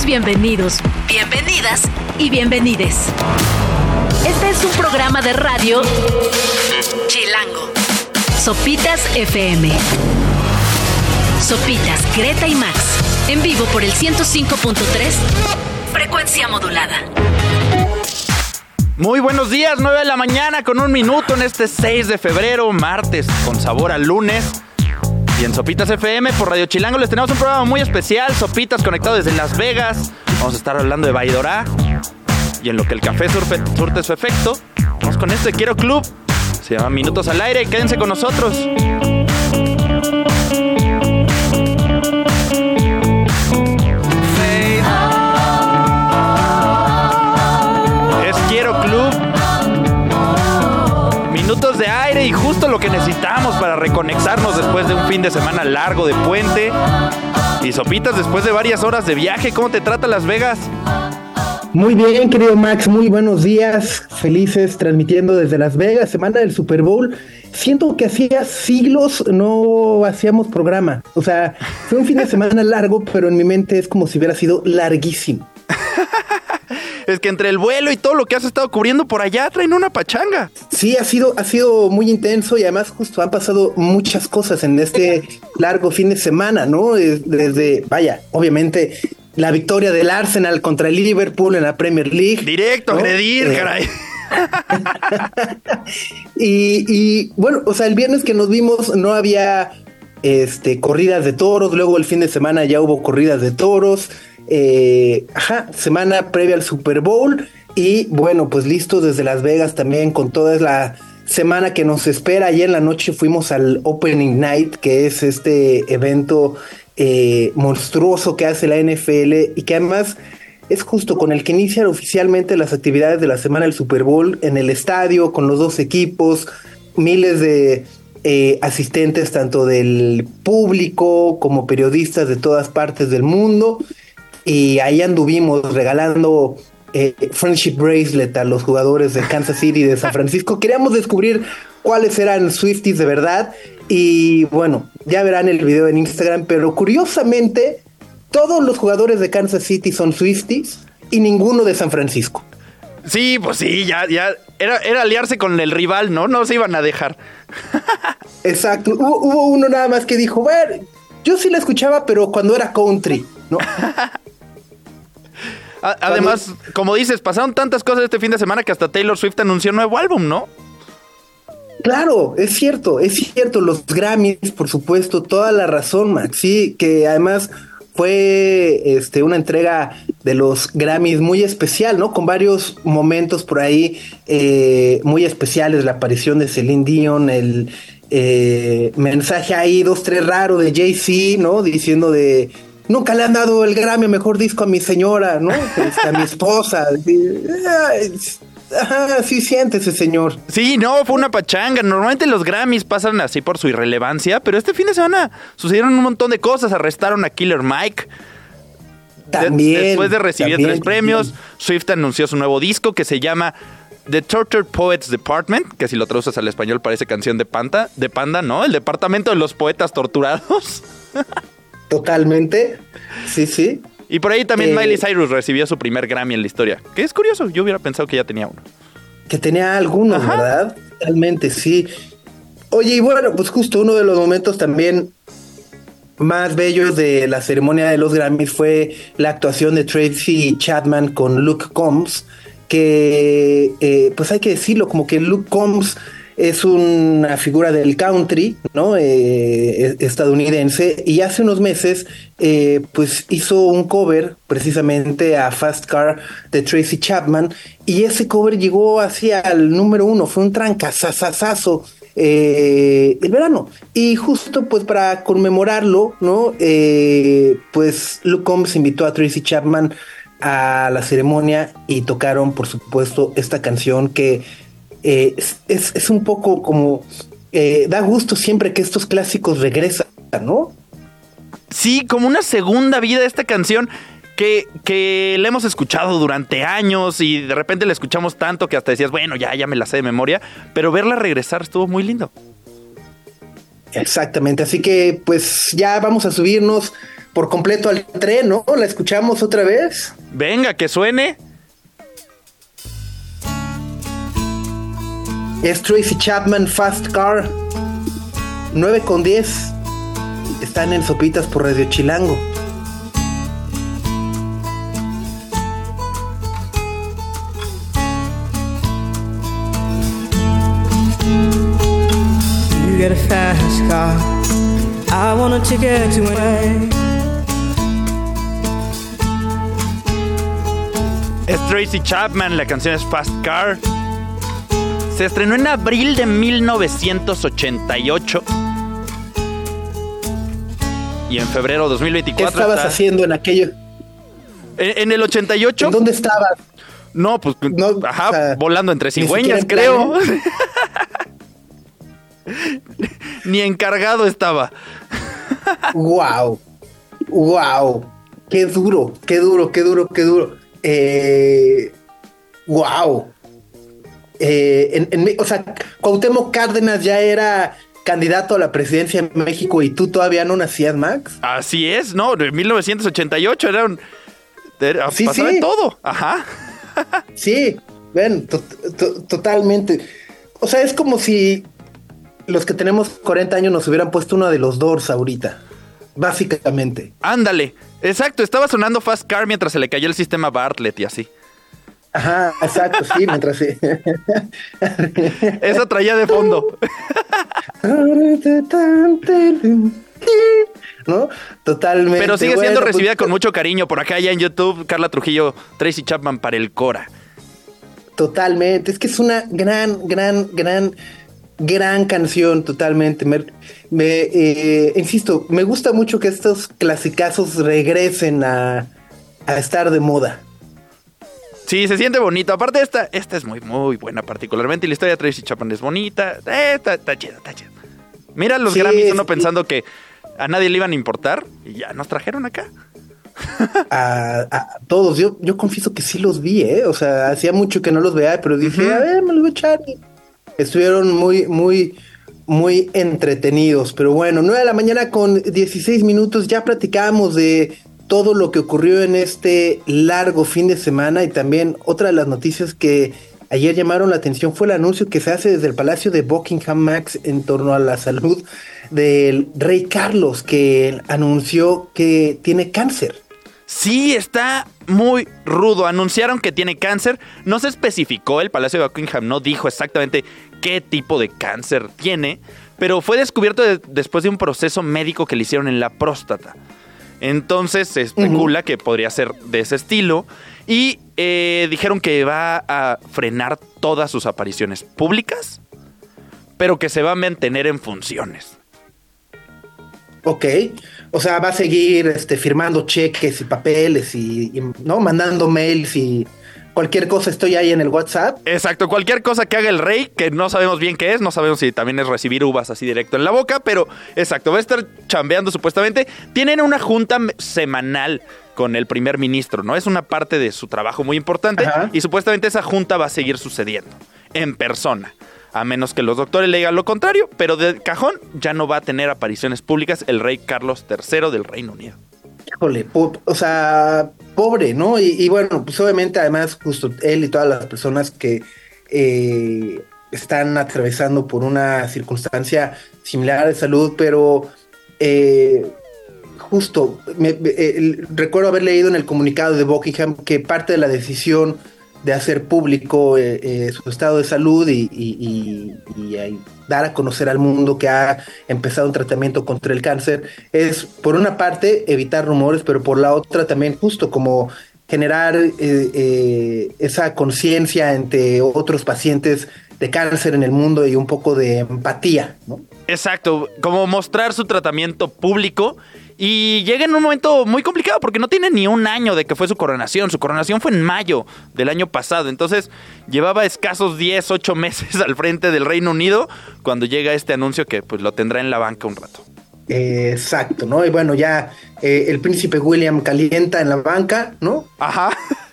bienvenidos, bienvenidas y bienvenides. Este es un programa de radio Chilango. Sopitas FM. Sopitas, Greta y Max. En vivo por el 105.3. Frecuencia modulada. Muy buenos días, 9 de la mañana con un minuto en este 6 de febrero, martes, con sabor al lunes. Y en Sopitas FM por Radio Chilango les tenemos un programa muy especial, Sopitas conectado desde Las Vegas. Vamos a estar hablando de Baidorá. Y en lo que el café surte su efecto, vamos con este Quiero Club. Se llama Minutos al Aire, quédense con nosotros. De aire y justo lo que necesitamos para reconectarnos después de un fin de semana largo de puente. Y sopitas después de varias horas de viaje, ¿cómo te trata Las Vegas? Muy bien, querido Max, muy buenos días, felices transmitiendo desde Las Vegas, semana del Super Bowl. Siento que hacía siglos no hacíamos programa. O sea, fue un fin de semana largo, pero en mi mente es como si hubiera sido larguísimo. es que entre el vuelo y todo lo que has estado cubriendo por allá traen una pachanga. Sí, ha sido, ha sido muy intenso y además justo han pasado muchas cosas en este largo fin de semana, ¿no? Desde, vaya, obviamente la victoria del Arsenal contra el Liverpool en la Premier League. Directo, agredir, eh, caray. y, y, bueno, o sea, el viernes que nos vimos no había este, corridas de toros, luego el fin de semana ya hubo corridas de toros. Eh, ajá, semana previa al Super Bowl y bueno, pues listo desde Las Vegas también con toda la semana que nos espera. Ayer en la noche fuimos al Opening Night, que es este evento eh, monstruoso que hace la NFL y que además es justo con el que inician oficialmente las actividades de la semana del Super Bowl en el estadio, con los dos equipos, miles de eh, asistentes tanto del público como periodistas de todas partes del mundo y ahí anduvimos regalando eh, Friendship Bracelet a los jugadores de Kansas City y de San Francisco. Queríamos descubrir cuáles eran Swifties de verdad y bueno, ya verán el video en Instagram, pero curiosamente todos los jugadores de Kansas City son Swifties y ninguno de San Francisco. Sí, pues sí, ya, ya era, era aliarse con el rival, ¿no? No se iban a dejar. Exacto. Hubo, hubo, uno nada más que dijo, bueno, yo sí la escuchaba, pero cuando era country, ¿no? Además, como dices, pasaron tantas cosas este fin de semana que hasta Taylor Swift anunció un nuevo álbum, ¿no? Claro, es cierto, es cierto, los Grammys, por supuesto, toda la razón, Max, sí, que además fue este, una entrega de los Grammys muy especial, ¿no? Con varios momentos por ahí eh, muy especiales, la aparición de Celine Dion, el eh, mensaje ahí, dos, tres raro de Jay-Z, ¿no? Diciendo de nunca le han dado el Grammy mejor disco a mi señora, ¿no? Este, a mi esposa. Ajá, sí siéntese, señor. Sí, no, fue una pachanga. Normalmente los Grammys pasan así por su irrelevancia, pero este fin de semana sucedieron un montón de cosas. Arrestaron a Killer Mike. También. después de recibir tres premios, Swift anunció su nuevo disco que se llama The Tortured Poets Department, que si lo traduces al español parece canción de panda, de panda, ¿no? El departamento de los poetas torturados. Totalmente. Sí, sí. Y por ahí también eh, Miley Cyrus recibió su primer Grammy en la historia. Que es curioso, yo hubiera pensado que ya tenía uno. Que tenía alguno, ¿verdad? Realmente, sí. Oye, y bueno, pues justo uno de los momentos también más bellos de la ceremonia de los Grammys fue la actuación de Tracy Chapman con Luke Combs, que eh, pues hay que decirlo, como que Luke Combs es una figura del country, ¿no? Eh, estadounidense y hace unos meses eh, pues hizo un cover precisamente a Fast Car de Tracy Chapman y ese cover llegó hacia el número uno, fue un trancazazazazo eh, el verano y justo pues para conmemorarlo, ¿no? Eh, pues Luke Combs invitó a Tracy Chapman a la ceremonia y tocaron por supuesto esta canción que eh, es, un poco como eh, da gusto siempre que estos clásicos regresan, ¿no? Sí, como una segunda vida de esta canción que, que la hemos escuchado durante años y de repente la escuchamos tanto que hasta decías, bueno, ya, ya me la sé de memoria, pero verla regresar estuvo muy lindo. Exactamente, así que pues ya vamos a subirnos por completo al tren, ¿no? ¿La escuchamos otra vez? Venga, que suene. Es Tracy Chapman Fast Car 9 con 10. Están en Sopitas por Radio Chilango. You get a fast car. I want a ticket to an Es Tracy Chapman, la canción es Fast Car. Se estrenó en abril de 1988. Y en febrero de 2024. ¿Qué estabas está- haciendo en aquello? En, en el 88. ¿En dónde estabas? No, pues, No, ajá, o sea, volando entre cigüeñas, creo. en Ni encargado estaba. Wow. Wow. Qué duro, qué duro, qué duro, qué duro. Eh, wow. Eh, en- en o sea, Cuauhtémoc Cárdenas ya era candidato a la presidencia de México y tú todavía no nacías, Max. Así es, ¿no? De 1988 era un. era- Sí, pasaba sí. de todo. Ajá. Sí, ven, to- to- totalmente. O sea, es como si los que tenemos 40 años nos hubieran puesto uno de los Doors ahorita. Básicamente. Ándale. Exacto, estaba sonando Fast Car mientras se le cayó el sistema Bartlett y así. Ajá, exacto, sí, mientras sí. Esa traía de fondo. ¿No? Totalmente. Pero sigue siendo Bueno, pues, recibida con mucho cariño. Por acá ya en YouTube, Carla Trujillo, Tracy Chapman para el Cora. Totalmente. Es que es una gran, gran, gran, gran canción, totalmente. Me, me, eh, insisto, me gusta mucho que estos clasicazos regresen a, a estar de moda. Sí, se siente bonito. Aparte, esta, esta es muy, muy buena, particularmente. Y la historia de Tracy Chapman es bonita. Eh, está, está chida, está chida. Mira los Sí, Grammys, uno sí. pensando que a nadie le iban a importar. Y ya nos trajeron acá. A, a todos. Yo, yo confieso que sí los vi, ¿eh? O sea, hacía mucho que no los veía, pero dije, a ver, me los voy a echar. Estuvieron muy, muy, muy entretenidos. Pero bueno, 9 de la mañana con 16 minutos. Ya platicábamos de todo lo que ocurrió en este largo fin de semana y también otra de las noticias que ayer llamaron la atención fue el anuncio que se hace desde el Palacio de Buckingham Max en torno a la salud del rey Carlos, que anunció que tiene cáncer. Sí, está muy rudo. Anunciaron que tiene cáncer. No se especificó, el Palacio de Buckingham no dijo exactamente qué tipo de cáncer tiene, pero fue descubierto de- después de un proceso médico que le hicieron en la próstata. Entonces se especula que podría ser de ese estilo. Y eh, dijeron que va a frenar todas sus apariciones públicas, pero que se va a mantener en funciones. Ok, o sea, va a seguir este, firmando cheques y papeles y, y, no mandando mails y cualquier cosa estoy ahí en el WhatsApp. Exacto, cualquier cosa que haga el rey, que no sabemos bien qué es, no sabemos si también es recibir uvas así directo en la boca, pero exacto, va a estar chambeando supuestamente. Tienen una junta semanal con el primer ministro, ¿no? Es una parte de su trabajo muy importante Ajá. y supuestamente esa junta va a seguir sucediendo en persona. A menos que los doctores le digan lo contrario, pero de cajón ya no va a tener apariciones públicas el rey Carlos III del Reino Unido. Híjole, o sea, pobre, ¿no? Y, bueno, pues obviamente además justo él y todas las personas que eh, están atravesando por una circunstancia similar de salud, pero eh, justo, el- recuerdo haber leído en el comunicado de Buckingham que parte de la decisión de hacer público eh, eh, su estado de salud y, y- y- y dar a conocer al mundo que ha empezado un tratamiento contra el cáncer es, por una parte, evitar rumores, pero por la otra también justo como generar eh, eh, esa conciencia entre otros pacientes de cáncer en el mundo y un poco de empatía, ¿no? Exacto, como mostrar su tratamiento público y llega en un momento muy complicado porque no tiene ni un año de que fue su coronación. Su coronación fue en mayo del año pasado, entonces llevaba escasos 10, 8 meses al frente del Reino Unido cuando llega este anuncio que pues lo tendrá en la banca un rato. Eh, exacto, ¿no? Y bueno, ya eh, el príncipe William calienta en la banca, ¿no? Ajá.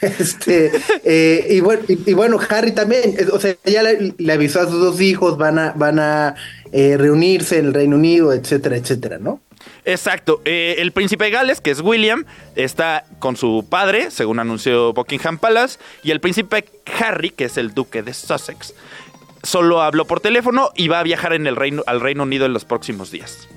Este, eh, y, bueno, y, y bueno, Harry también, eh, o sea, ya le, le avisó a sus dos hijos, van a, van a eh, reunirse en el Reino Unido, etcétera, etcétera, ¿no? Exacto. Eh, el príncipe Gales, que es William, está con su padre, según anunció Buckingham Palace, y el príncipe Harry, que es el duque de Sussex, solo habló por teléfono y va a viajar en el reino, al Reino Unido en los próximos días.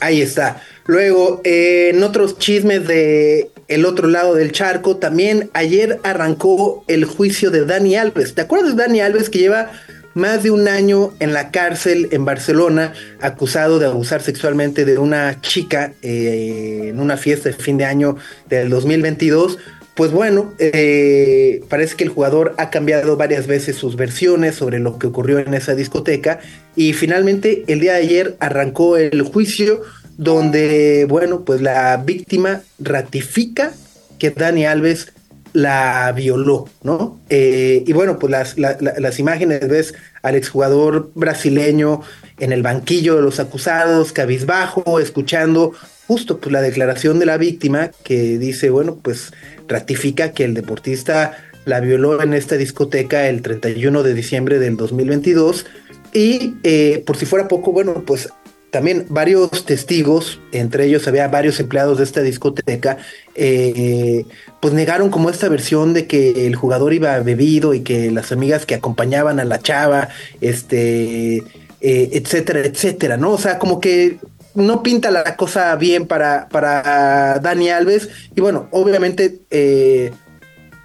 Ahí está. Luego, eh, en otros chismes de el otro lado del charco, también ayer arrancó el juicio de Dani Alves. ¿Te acuerdas de Dani Alves que lleva más de un año en la cárcel en Barcelona, acusado de abusar sexualmente de una chica eh, en una fiesta de fin de año del 2022? Pues bueno, eh, parece que el jugador ha cambiado varias veces sus versiones sobre lo que ocurrió en esa discoteca y finalmente el día de ayer arrancó el juicio donde, bueno, pues la víctima ratifica que Dani Alves la violó, ¿no? Eh, y bueno, pues las, las imágenes ves al exjugador brasileño en el banquillo de los acusados, cabizbajo, escuchando justo pues, la declaración de la víctima que dice, bueno, pues ratifica que el deportista la violó en esta discoteca el 31 de diciembre del 2022 y eh, por si fuera poco, bueno, pues también varios testigos, entre ellos había varios empleados de esta discoteca, eh, pues negaron como esta versión de que el jugador iba bebido y que las amigas que acompañaban a la chava, este, eh, etcétera, etcétera, ¿no? O sea, como que no pinta la cosa bien para, para Dani Alves. Y bueno, obviamente eh,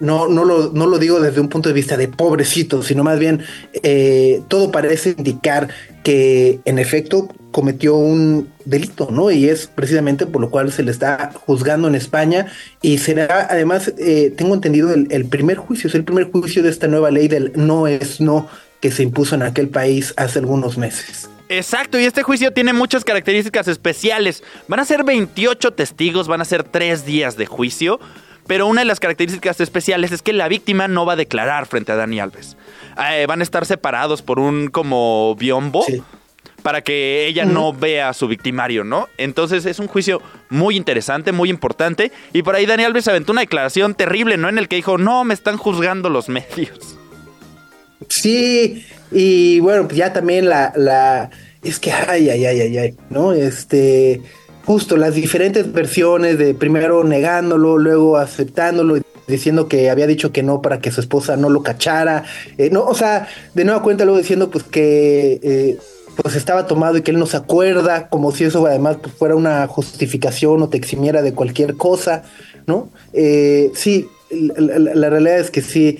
no, no, lo, no lo digo desde un punto de vista de pobrecito, sino más bien todo parece indicar que en efecto cometió un delito, ¿no? Y es precisamente por lo cual se le está juzgando en España y será además, eh, tengo entendido, el, el primer juicio, es el primer juicio de esta nueva ley del no es no que se impuso en aquel país hace algunos meses. Exacto, y este juicio tiene muchas características especiales. Van a ser 28 testigos, van a ser 3 días de juicio, pero una de las características especiales es que la víctima no va a declarar frente a Dani Alves. Eh, van a estar separados por un como biombo. Para que ella no vea a su victimario, ¿no? Entonces es un juicio muy interesante, muy importante. Y por ahí Dani Alves aventó una declaración terrible, ¿no? En el que dijo, no, me están juzgando los medios. Sí, y bueno, pues ya también la, la, es que, ay, ay, ay, ay, ay, ¿no? Este, justo las diferentes versiones de primero negándolo, luego aceptándolo, diciendo que había dicho que no para que su esposa no lo cachara, eh, no, o sea, de nueva cuenta luego diciendo pues que eh, pues estaba tomado y que él no se acuerda, como si eso además pues, fuera una justificación o te eximiera de cualquier cosa, ¿no? Eh, sí, la, realidad es que sí,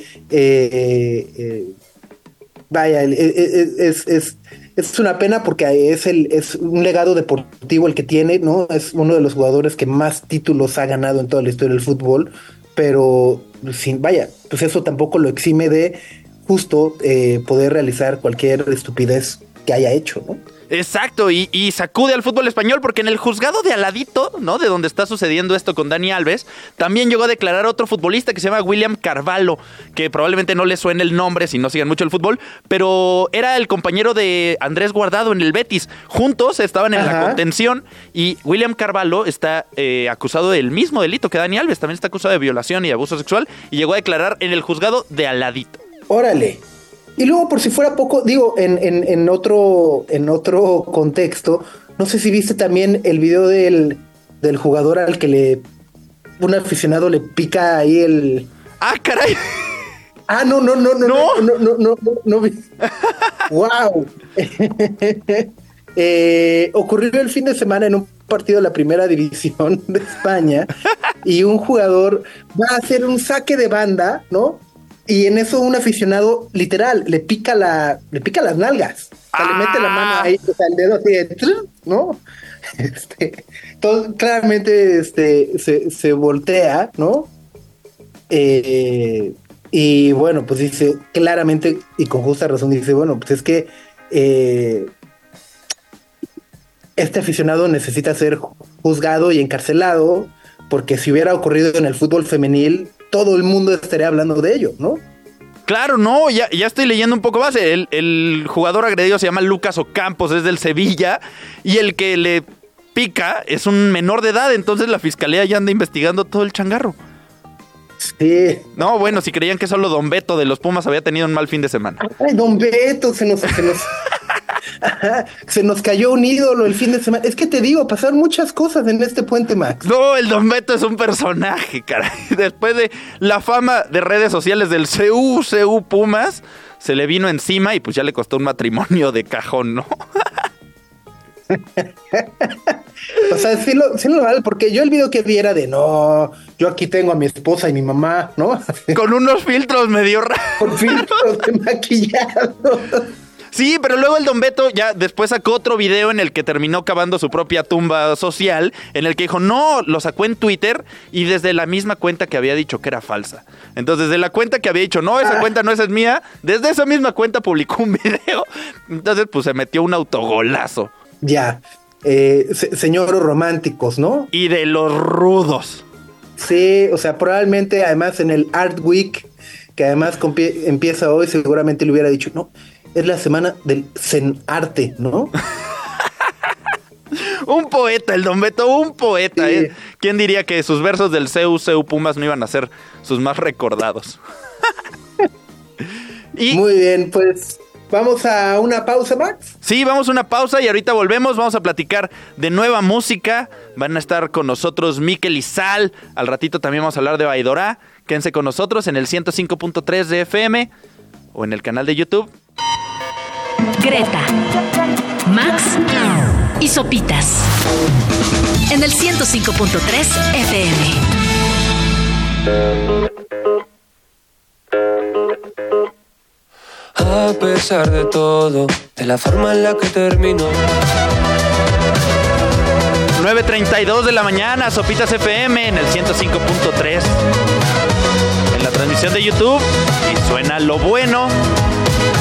vaya, es, es, es, una pena porque es, el, es un legado deportivo el que tiene, ¿no? Es uno de los jugadores que más títulos ha ganado en toda la historia del fútbol, pero sin, vaya, pues eso tampoco lo exime de justo eh, poder realizar cualquier estupidez que haya hecho, ¿no? Exacto, y, sacude al fútbol español porque en el juzgado de Aladito, ¿no? De donde está sucediendo esto con Dani Alves, también llegó a declarar otro futbolista que se llama William Carvalho, que probablemente no le suene el nombre si no siguen mucho el fútbol, pero era el compañero de Andrés Guardado en el Betis. Juntos estaban en la contención y William Carvalho está eh, acusado del mismo delito que Dani Alves, también está acusado de violación y abuso sexual y llegó a declarar en el juzgado de Aladito. Órale. Y luego, por si fuera poco, digo, en, en, otro, en otro contexto, no sé si viste también el video del, del jugador al que le un aficionado le pica ahí el. ¡Ah, caray! Ah, no, no, no, no, no, no, no, no, no, no. wow. eh, ocurrió el fin de semana en un partido de la primera división de España y un jugador va a hacer un saque de banda, ¿no? Y en eso un aficionado, literal, le pica la, le pica las nalgas. O sea, le mete la mano ahí, o sea, el dedo así de, ¿no? Este, todo, claramente este, se, se voltea, ¿no? Eh, y bueno, pues dice, claramente y con justa razón, dice, bueno, pues es que eh, este aficionado necesita ser juzgado y encarcelado, porque si hubiera ocurrido en el fútbol femenil, todo el mundo estaría hablando de ello, ¿no? Claro, no, ya, ya estoy leyendo un poco más. El, el jugador agredido se llama Lucas Ocampos, es del Sevilla, y el que le pica es un menor de edad, entonces la fiscalía ya anda investigando todo el changarro. Sí. No, bueno, si creían que solo Don Beto de los Pumas había tenido un mal fin de semana. Ay, Don Beto, se nos... Se nos... Se nos cayó un ídolo el fin de semana. Es que te digo, pasaron muchas cosas en este puente, Max. No, el Don Beto es un personaje, caray. Después de la fama de redes sociales del CU, CU Pumas, se le vino encima y pues ya le costó un matrimonio de cajón, ¿no? o sea, sí lo, sí lo vale, porque yo el video que vi era de no, yo aquí tengo a mi esposa y mi mamá, ¿no? Con unos filtros medio raros. Con filtros de maquillado. Sí, pero luego el Don Beto ya después sacó otro video en el que terminó cavando su propia tumba social, en el que dijo, no, lo sacó en Twitter y desde la misma cuenta que había dicho que era falsa. Entonces, desde la cuenta que había dicho, no, esa cuenta no es mía, desde esa misma cuenta publicó un video. Entonces, pues se metió un autogolazo. Ya, eh, señoros románticos, ¿no? Y de los rudos. Sí, o sea, probablemente además en el Art Week, que además empieza hoy, seguramente le hubiera dicho, no, es la semana del Zen Arte, ¿no? un poeta, el Don Beto, un poeta. ¿eh? ¿Quién diría que sus versos del CU, CU Pumas no iban a ser sus más recordados? y, Muy bien, pues Vamos a una pausa, Max. Sí, vamos a una pausa y ahorita volvemos. Vamos a platicar de nueva música. Van a estar con nosotros Miquel y Sal. Al ratito también vamos a hablar de Baidorá. Quédense con nosotros en el 105.3 de FM o en el canal de YouTube. Greta, Max y Sopitas. En el 105.3 FM. A pesar de todo, de la forma en la que terminó. 9.32 de la mañana, Sopitas FM en el 105.3. En la transmisión de YouTube. Y suena lo bueno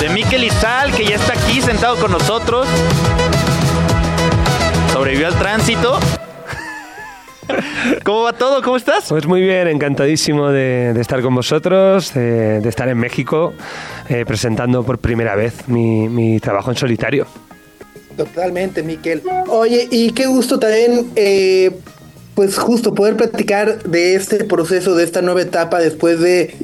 de Miquel Izal, que ya está aquí sentado con nosotros. Sobrevivió al tránsito. ¿Cómo va todo? ¿Cómo estás? Pues muy bien, encantadísimo de, estar con vosotros, de, estar en México eh, presentando por primera vez mi, trabajo en solitario. Totalmente, Miquel. Oye, y qué gusto también, eh, pues justo poder platicar de este proceso, de esta nueva etapa después de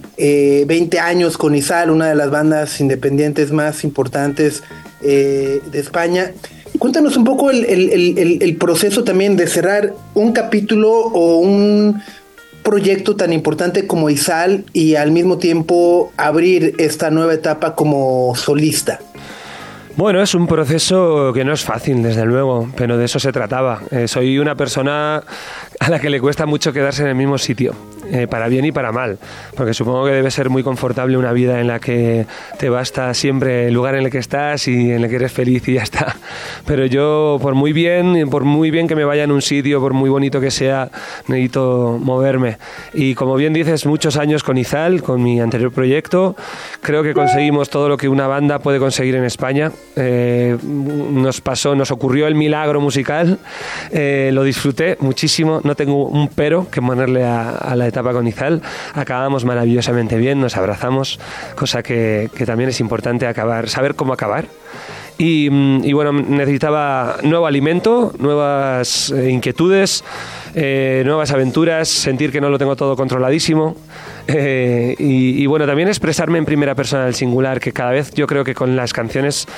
20 eh, años con Izal, una de las bandas independientes más importantes de España. Cuéntanos un poco el, proceso también de cerrar un capítulo o un proyecto tan importante como Izal y al mismo tiempo abrir esta nueva etapa como solista. Bueno, es un proceso que no es fácil, desde luego, pero de eso se trataba. Eh, soy una persona a la que le cuesta mucho quedarse en el mismo sitio. Eh, para bien y para mal, porque supongo que debe ser muy confortable una vida en la que te basta siempre el lugar en el que estás y en el que eres feliz y ya está. Pero yo, por muy bien, por muy bien que me vaya en un sitio, por muy bonito que sea, necesito moverme. Y como bien dices, muchos años con Izal, con mi anterior proyecto, creo que conseguimos todo lo que una banda puede conseguir en España. Eh, nos pasó, nos ocurrió el milagro musical, eh, lo disfruté muchísimo, no tengo un pero que ponerle a la etapa con Izal, acabamos maravillosamente bien, nos abrazamos, cosa que, también es importante acabar, saber cómo acabar. Y, mm, bueno, necesitaba nuevo alimento, nuevas eh, inquietudes, eh, nuevas aventuras, sentir que no lo tengo todo controladísimo. Eh, y, y, bueno, también expresarme en primera persona del singular, que cada vez yo creo que con las canciones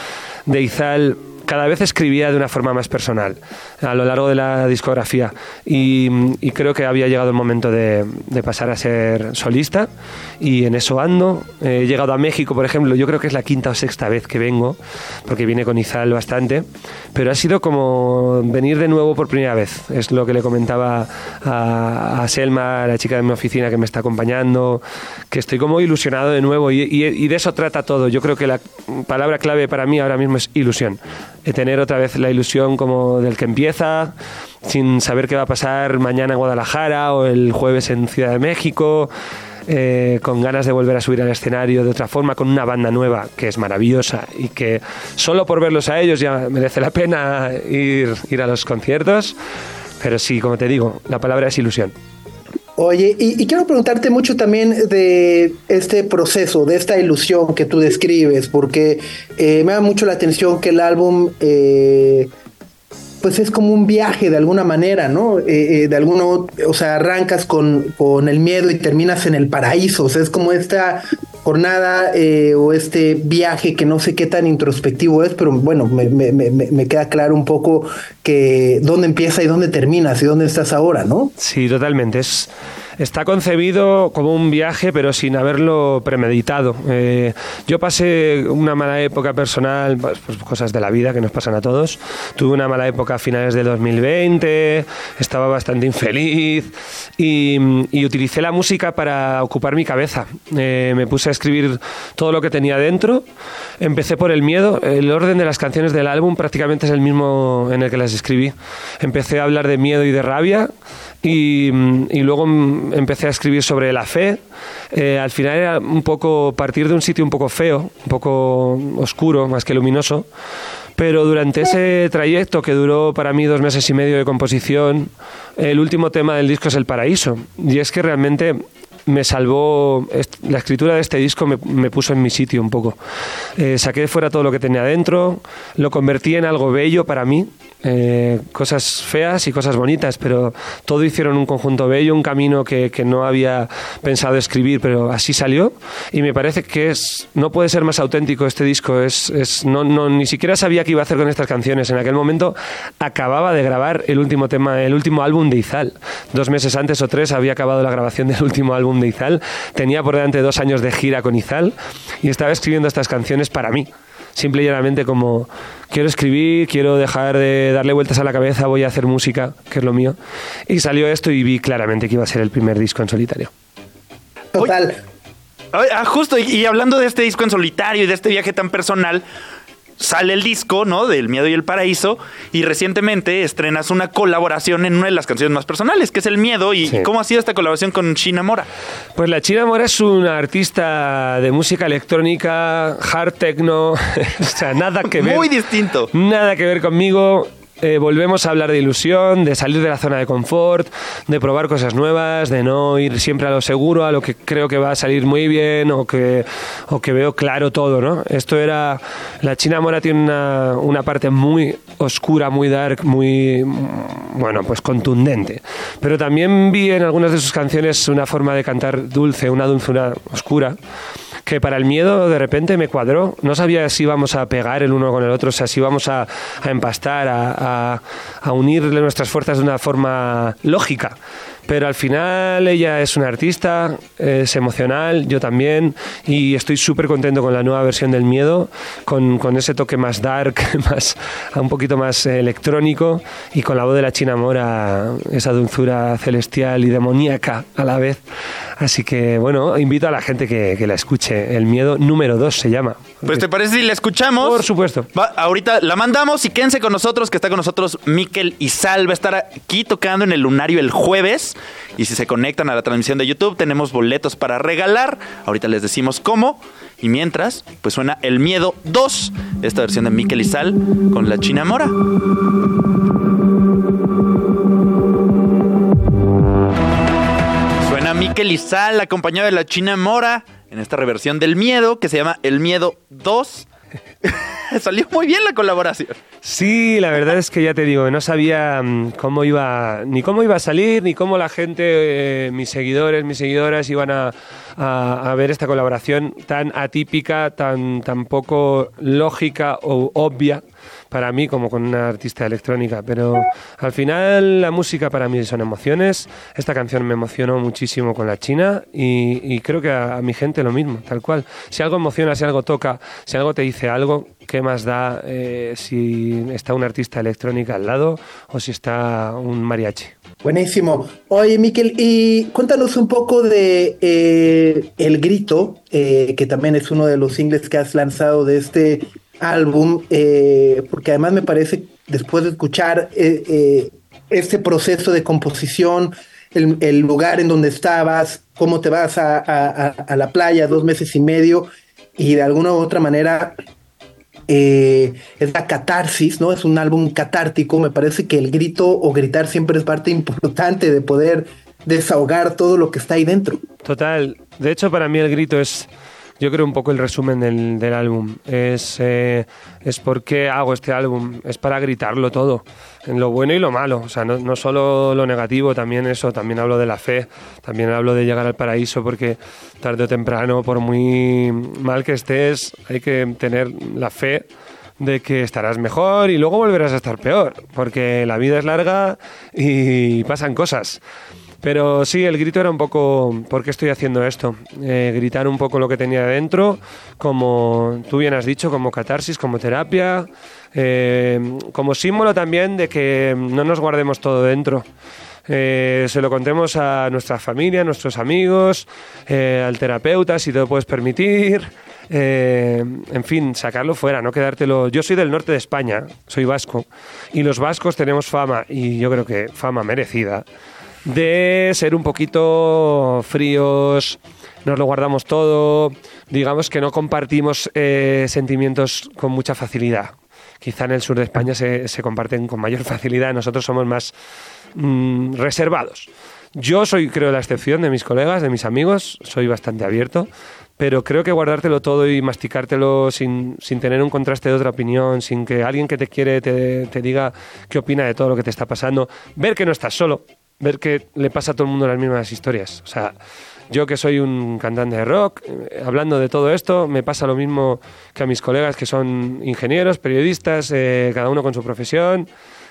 de Izal cada vez escribía de una forma más personal a lo largo de la discografía y, creo que había llegado el momento de, pasar a ser solista y en eso ando. He llegado a México, por ejemplo, yo creo que es la quinta o sexta vez que vengo, porque viene con Izal bastante, pero ha sido como venir de nuevo por primera vez. Es lo que le comentaba a, Selma, la chica de mi oficina que me está acompañando, que estoy como ilusionado de nuevo y, y de eso trata todo. Yo creo que la palabra clave para mí ahora mismo es ilusión tener otra vez la ilusión como del que empieza, sin saber qué va a pasar mañana en Guadalajara o el jueves en Ciudad de México. Eh, con ganas de volver a subir al escenario de otra forma, con una banda nueva que es maravillosa y que solo por verlos a ellos ya merece la pena ir, ir a los conciertos. Pero sí, como te digo, la palabra es ilusión. Oye, y, quiero preguntarte mucho también de este proceso, de esta ilusión que tú describes, porque eh, me da mucho la atención que el álbum, eh, pues es como un viaje de alguna manera, ¿no? Eh, de alguno, o sea, arrancas con, con, el miedo y terminas en el paraíso, o sea, es como esta jornada eh, o este viaje que no sé qué tan introspectivo es, pero bueno, me, me, me, queda claro un poco que dónde empieza y dónde terminas y dónde estás ahora, ¿no? Sí, totalmente. Es está concebido como un viaje, pero sin haberlo premeditado. Eh, yo pasé una mala época personal, pues, pues, cosas de la vida que nos pasan a todos. Tuve una mala época a finales de 2020, estaba bastante infeliz y, utilicé la música para ocupar mi cabeza. Eh, me puse a escribir todo lo que tenía dentro. Empecé por el miedo. El orden de las canciones del álbum prácticamente es el mismo en el que las escribí. Empecé a hablar de miedo y de rabia y, luego empecé a escribir sobre la fe. Eh, al final era un poco partir de un sitio un poco feo, un poco oscuro, más que luminoso. Pero durante ese trayecto que duró para mí dos meses y medio de composición, el último tema del disco es El Paraíso. Y es que realmente me salvó, la escritura de este disco me, puso en mi sitio un poco. Eh, saqué fuera todo lo que tenía dentro, lo convertí en algo bello para mí, eh, cosas feas y cosas bonitas, pero todo hicieron un conjunto bello, un camino que, que, no había pensado escribir, pero así salió y me parece que es, no puede ser más auténtico este disco, es, es no, no, ni siquiera sabía qué iba a hacer con estas canciones. En aquel momento acababa de grabar el último tema, el último álbum de Izal. Dos meses antes o tres había acabado la grabación del último álbum de Izal, tenía por delante dos años de gira con Izal y estaba escribiendo estas canciones para mí simple y llanamente como quiero escribir, quiero dejar de darle vueltas a la cabeza, voy a hacer música, que es lo mío. Y salió esto y vi claramente que iba a ser el primer disco en solitario. Total. Ah, justo, y hablando de este disco en solitario y de este viaje tan personal, sale el disco, ¿no? Del Miedo y el Paraíso. Y recientemente estrenas una colaboración en una de las canciones más personales, que es El Miedo. ¿Y cómo ha sido esta colaboración con China Mora? Pues la China Mora es una artista de música electrónica, hard techno, o sea, nada que ver. Muy distinto. Nada que ver conmigo. Eh, volvemos a hablar de ilusión, de salir de la zona de confort, de probar cosas nuevas, de no ir siempre a lo seguro, a lo que creo que va a salir muy bien o que, o que veo claro todo, ¿no? Esto era... La China Mora tiene una, una parte muy oscura, muy dark, muy, bueno, pues contundente. Pero también vi en algunas de sus canciones una forma de cantar dulce, una dulzura oscura que para el miedo de repente me cuadró. No sabía si íbamos a pegar el uno con el otro, o sea, si íbamos a, empastar, a, a unirle nuestras fuerzas de una forma lógica. Pero al final ella es una artista, es emocional, yo también, y estoy súper contento con la nueva versión del miedo, con, con, ese toque más dark, más, un poquito más electrónico, y con la voz de la China Mora, esa dulzura celestial y demoníaca a la vez. Así que bueno, invito a la gente que, que la escuche. El miedo número 2 se llama. Pues te parece si la escuchamos. Por supuesto. ahorita la mandamos y quédense con nosotros, que está con nosotros Miquel y Sal. Va a estar aquí tocando en el Lunario el jueves. Y si se conectan a la transmisión de YouTube, tenemos boletos para regalar. Ahorita les decimos cómo. Y mientras, pues suena El Miedo 2, esta versión de Miquel y Sal con la China Mora. Suena Miquel y Sal acompañado de la China Mora en esta reversión del Miedo que se llama El Miedo 2. Salió muy bien la colaboración. Sí, la verdad es que ya te digo, no sabía mm, cómo iba, ni cómo iba a salir, ni cómo la gente, eh, mis seguidores, mis seguidoras iban a, a, ver esta colaboración tan atípica, tan, tan poco lógica o obvia para mí como con una artista electrónica, pero al final la música para mí son emociones. Esta canción me emocionó muchísimo con la China y, creo que a, mi gente lo mismo, tal cual. Si algo emociona, si algo toca, si algo te dice algo, ¿qué más da eh, si está una artista electrónica al lado o si está un mariachi? Buenísimo. Oye, Miquel, y cuéntanos un poco de eh, El Grito, eh, que también es uno de los singles que has lanzado de este álbum, eh, porque además me parece, después de escuchar este proceso de composición, el, lugar en donde estabas, cómo te vas a, a la playa dos meses y medio, y de alguna u otra manera eh, es la catarsis, ¿no? Es un álbum catártico. Me parece que el grito o gritar siempre es parte importante de poder desahogar todo lo que está ahí dentro. Total. De hecho, para mí el grito es yo creo, un poco el resumen del, del álbum. Es, eh, es por qué hago este álbum. Es para gritarlo todo, en lo bueno y lo malo. O sea, no, no solo lo negativo, también eso. También hablo de la fe, también hablo de llegar al paraíso, porque tarde o temprano, por muy mal que estés, hay que tener la fe de que estarás mejor y luego volverás a estar peor, porque la vida es larga y pasan cosas. Pero sí, el grito era un poco, ¿por qué estoy haciendo esto? Eh, gritar un poco lo que tenía dentro, como tú bien has dicho, como catarsis, como terapia, eh, como símbolo también de que no nos guardemos todo dentro. Eh, se lo contemos a nuestra familia, a nuestros amigos, al terapeuta, si te lo puedes permitir. En fin, sacarlo fuera, no quedártelo. Yo soy del norte de España, soy vasco, y los vascos tenemos fama, y yo creo que fama merecida, de ser un poquito fríos, nos lo guardamos todo, digamos que no compartimos eh, sentimientos con mucha facilidad. Quizá en el sur de España se, se comparten con mayor facilidad, nosotros somos más mm, reservados. Yo soy, creo, la excepción de mis colegas, de mis amigos, soy bastante abierto, pero creo que guardártelo todo y masticártelo sin, sin tener un contraste de otra opinión, sin que alguien que te quiere te, te diga qué opina de todo lo que te está pasando, ver que no estás solo, ver que le pasa a todo el mundo las mismas historias. O sea, yo que soy un cantante de rock, eh, hablando de todo esto, me pasa lo mismo que a mis colegas que son ingenieros, periodistas, eh, cada uno con su profesión.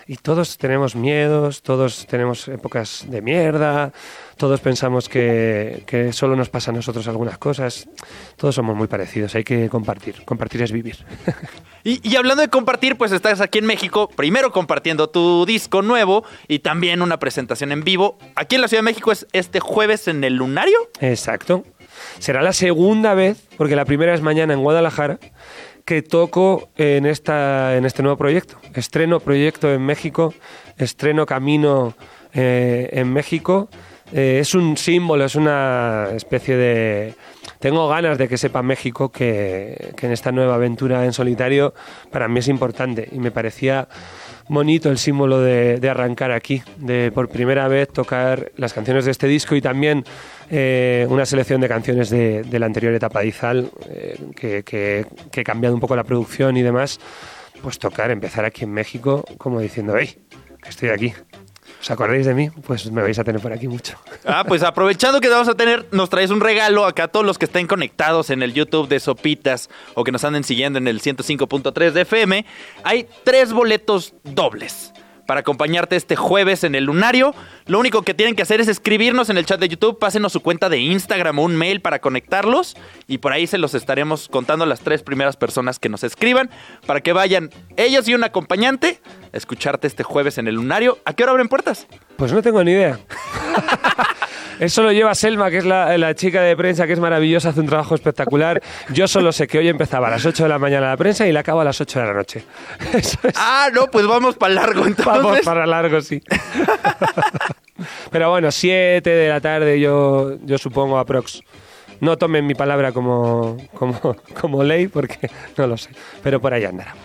Y todos tenemos miedos, todos tenemos épocas de mierda, todos pensamos que, que solo nos pasa a nosotros algunas cosas. Todos somos muy parecidos, hay que compartir. Compartir es vivir. Y, y hablando de compartir, pues estás aquí en México, primero compartiendo tu disco nuevo y también una presentación en vivo. Aquí en la Ciudad de México es este jueves en el Lunario. Exacto. Será la segunda vez, porque la primera es mañana en Guadalajara, que toco en, esta, en este nuevo proyecto. Estreno proyecto en México, estreno camino eh, en México. Eh, es un símbolo, es una especie de... Tengo ganas de que sepa México que, que en esta nueva aventura en solitario para mí es importante y me parecía bonito el símbolo de, arrancar aquí, de por primera vez tocar las canciones de este disco y también eh, una selección de canciones de, la anterior etapa de Izal, eh, que, que- que he cambiado un poco la producción y demás, pues tocar, empezar aquí en México como diciendo, hey, que estoy aquí. ¿Os acordáis de mí? Pues me vais a tener por aquí mucho. Ah, pues aprovechando que vamos a tener, nos traes un regalo acá a todos los que estén conectados en el YouTube de Sopitas o que nos anden siguiendo en el 105.3 de FM. Hay tres boletos dobles para acompañarte este jueves en el Lunario. Lo único que tienen que hacer es escribirnos en el chat de YouTube, pásenos su cuenta de Instagram o un mail para conectarlos y por ahí se los estaremos contando a las tres primeras personas que nos escriban para que vayan ellos y un acompañante a escucharte este jueves en el Lunario. ¿A qué hora abren puertas? Pues no tengo ni idea. Eso lo lleva Selma, que es la, la chica de prensa, que es maravillosa, hace un trabajo espectacular. Yo solo sé que hoy empezaba a las 8 de la mañana la prensa y la acabo a las 8 de la noche. Eso es. Ah, no, pues vamos para largo entonces. Vamos para largo, sí. Pero bueno, 7 de la tarde yo, yo supongo aprox. No tomen mi palabra como, como, como ley porque no lo sé. Pero por ahí andará.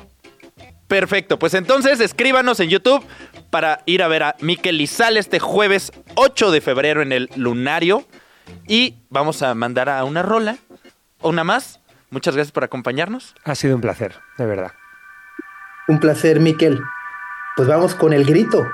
Perfecto, pues entonces escríbanos en YouTube para ir a ver a Miquel Izal este jueves 8 de febrero en el Lunario. Y vamos a mandar a una rola, una más. Muchas gracias por acompañarnos. Ha sido un placer, de verdad. Un placer, Miquel. Pues vamos con el grito.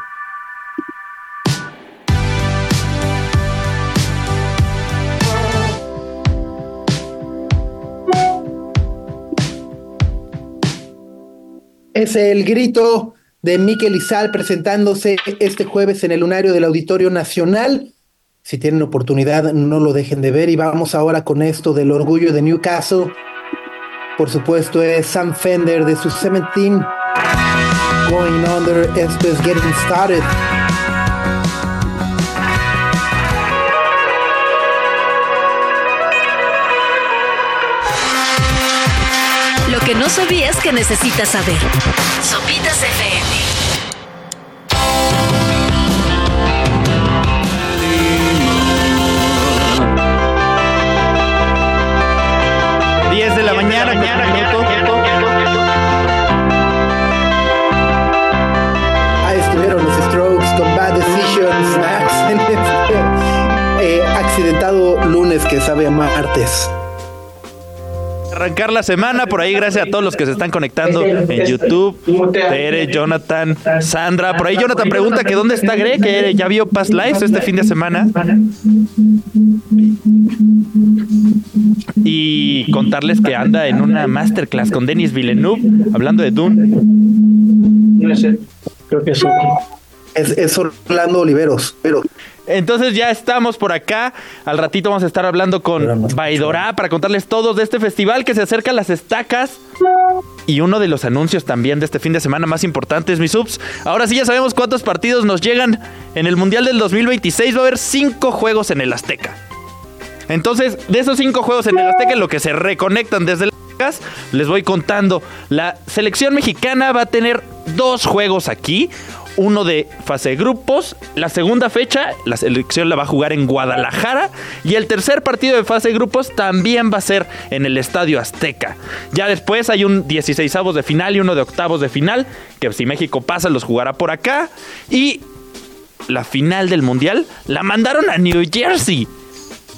Es el grito de Miquel Izal presentándose este jueves en el lunario del Auditorio Nacional. Si tienen oportunidad, no lo dejen de ver. Y vamos ahora con esto del orgullo de Newcastle. Por supuesto, es Sam Fender de su 17. Going under, esto es Getting Started. Lo que no sabías que necesitas saber. Sopitas FM. De la mañana, Ahí que sabe a martes. arrancar la semana. Por ahí, gracias a todos los que se están conectando en YouTube. Tere, Jonathan, Sandra. Por ahí, Jonathan pregunta que dónde está Greg, que ya vio Past Lives este fin de semana. Y contarles que anda en una masterclass con Denis Villeneuve, hablando de Dune. Creo que. Es, es Orlando Oliveros. Pero Entonces ya estamos por acá. Al ratito vamos a estar hablando con Baidorá para contarles todos de este festival que se acerca a las estacas. Y uno de los anuncios también de este fin de semana más importantes, mis subs. Ahora sí ya sabemos cuántos partidos nos llegan en el Mundial del 2026. Va a haber cinco juegos en el Azteca. Entonces, de esos cinco juegos en el Azteca, en lo que se reconectan desde las Aztecas, les voy contando. La selección mexicana va a tener dos juegos aquí. Uno de fase de grupos. La segunda fecha, la selección la va a jugar en Guadalajara. Y el tercer partido de fase de grupos también va a ser en el Estadio Azteca. Ya después hay un 16 de final y uno de octavos de final. Que si México pasa, los jugará por acá. Y la final del Mundial la mandaron a New Jersey.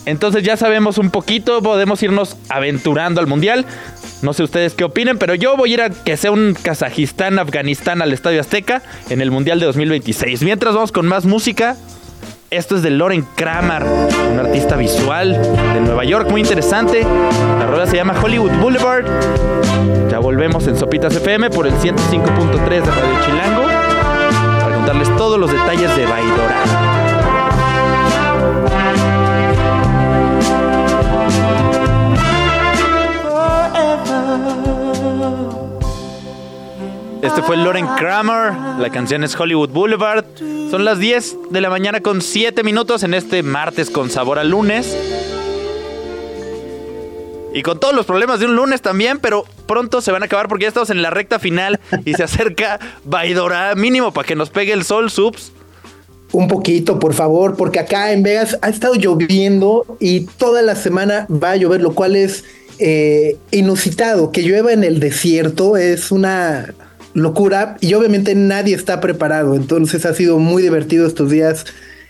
Entonces ya sabemos un poquito, podemos irnos aventurando al mundial. No sé ustedes qué opinen, pero yo voy a ir a que sea un Kazajistán, Afganistán al Estadio Azteca en el Mundial de 2026. Mientras vamos con más música. Esto es de Loren Kramer, un artista visual de Nueva York, muy interesante. La rueda se llama Hollywood Boulevard. Ya volvemos en Sopitas FM por el 105.3 de Radio Chilango para contarles todos los detalles de Baidora. Este fue Loren Kramer, la canción es Hollywood Boulevard. Son las 10 de la mañana con 7 minutos en este martes con sabor a lunes. Y con todos los problemas de un lunes también, pero pronto se van a acabar porque ya estamos en la recta final y se acerca Baidora, mínimo para que nos pegue el sol, subs. un poquito, por favor, porque acá en Vegas ha estado lloviendo y toda la semana va a llover, lo cual es eh, inusitado. Que llueva en el desierto es una locura y obviamente nadie está preparado. Entonces ha sido muy divertido estos días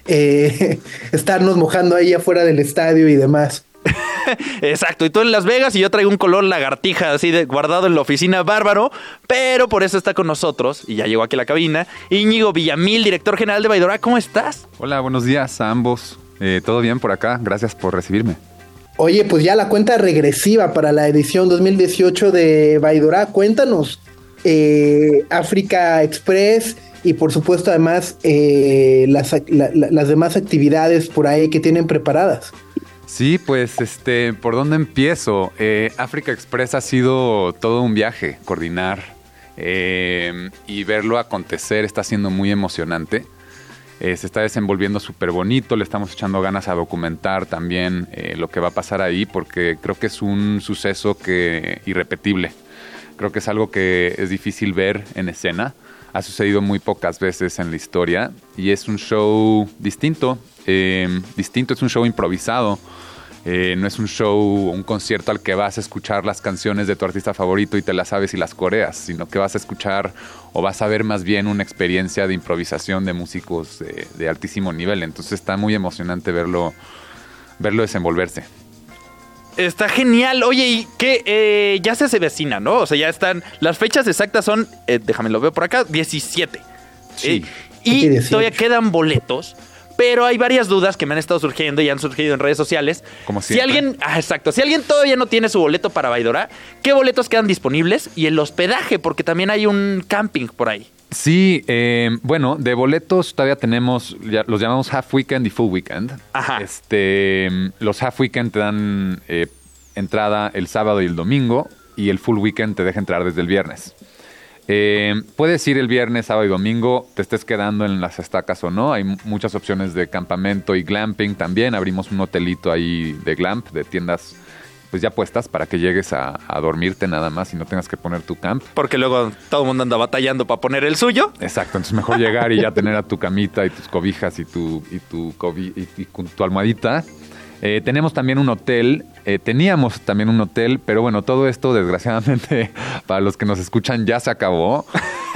eh, estarnos mojando ahí afuera del estadio y demás. Exacto, y tú en Las Vegas y yo traigo un color lagartija así de guardado en la oficina bárbaro, pero por eso está con nosotros y ya llegó aquí a la cabina Íñigo Villamil, director general de Baidora, ¿cómo estás? Hola, buenos días a ambos. Eh, ¿Todo bien por acá? Gracias por recibirme. Oye, pues ya la cuenta regresiva para la edición 2018 de Baidora, cuéntanos. Eh, África Express y por supuesto además eh, las, la- la- las demás actividades por ahí que tienen preparadas. Sí, pues, este, ¿por dónde empiezo? Eh, África Express ha sido todo un viaje, coordinar y verlo acontecer está siendo muy emocionante. Se está desenvolviendo súper bonito, le estamos echando ganas a documentar también lo que va a pasar ahí porque creo que es un suceso que irrepetible. Creo que es algo que es difícil ver en escena. Ha sucedido muy pocas veces en la historia y es un show distinto. eh, distinto, es un show improvisado. Eh, no es un show, un concierto al que vas a escuchar las canciones de tu artista favorito y te las sabes y las coreas, sino que vas a escuchar o vas a ver más bien una experiencia de improvisación de músicos de, de altísimo nivel. Entonces está muy emocionante verlo, verlo desenvolverse. Está genial. Oye, y que eh, ya se avecina, ¿no? O sea, ya están. Las fechas exactas son, eh, déjame lo veo por acá, 17. Sí. Eh, ¿Qué y todavía quedan boletos. Pero hay varias dudas que me han estado surgiendo y han surgido en redes sociales. Como si alguien, ah, exacto, si alguien todavía no tiene su boleto para Baidora, ¿qué boletos quedan disponibles? Y el hospedaje, porque también hay un camping por ahí. Sí, eh, bueno, de boletos todavía tenemos, ya- los llamamos half weekend y full weekend. Ajá. Este, los half weekend te dan eh, entrada el sábado y el domingo y el full weekend te deja entrar desde el viernes. Eh, puedes ir el viernes, sábado y domingo, te estés quedando en las estacas o no. Hay mu- muchas opciones de campamento y glamping también. Abrimos un hotelito ahí de glamp, de tiendas pues ya puestas para que llegues a, a dormirte nada más y no tengas que poner tu camp. Porque luego todo el mundo anda batallando para poner el suyo. Exacto, entonces mejor llegar y ya tener a tu camita y tus cobijas y tu, y tu, cobi- y, y tu almohadita. Eh, tenemos también un hotel, eh, teníamos también un hotel, pero bueno, todo esto desgraciadamente para los que nos escuchan ya se acabó.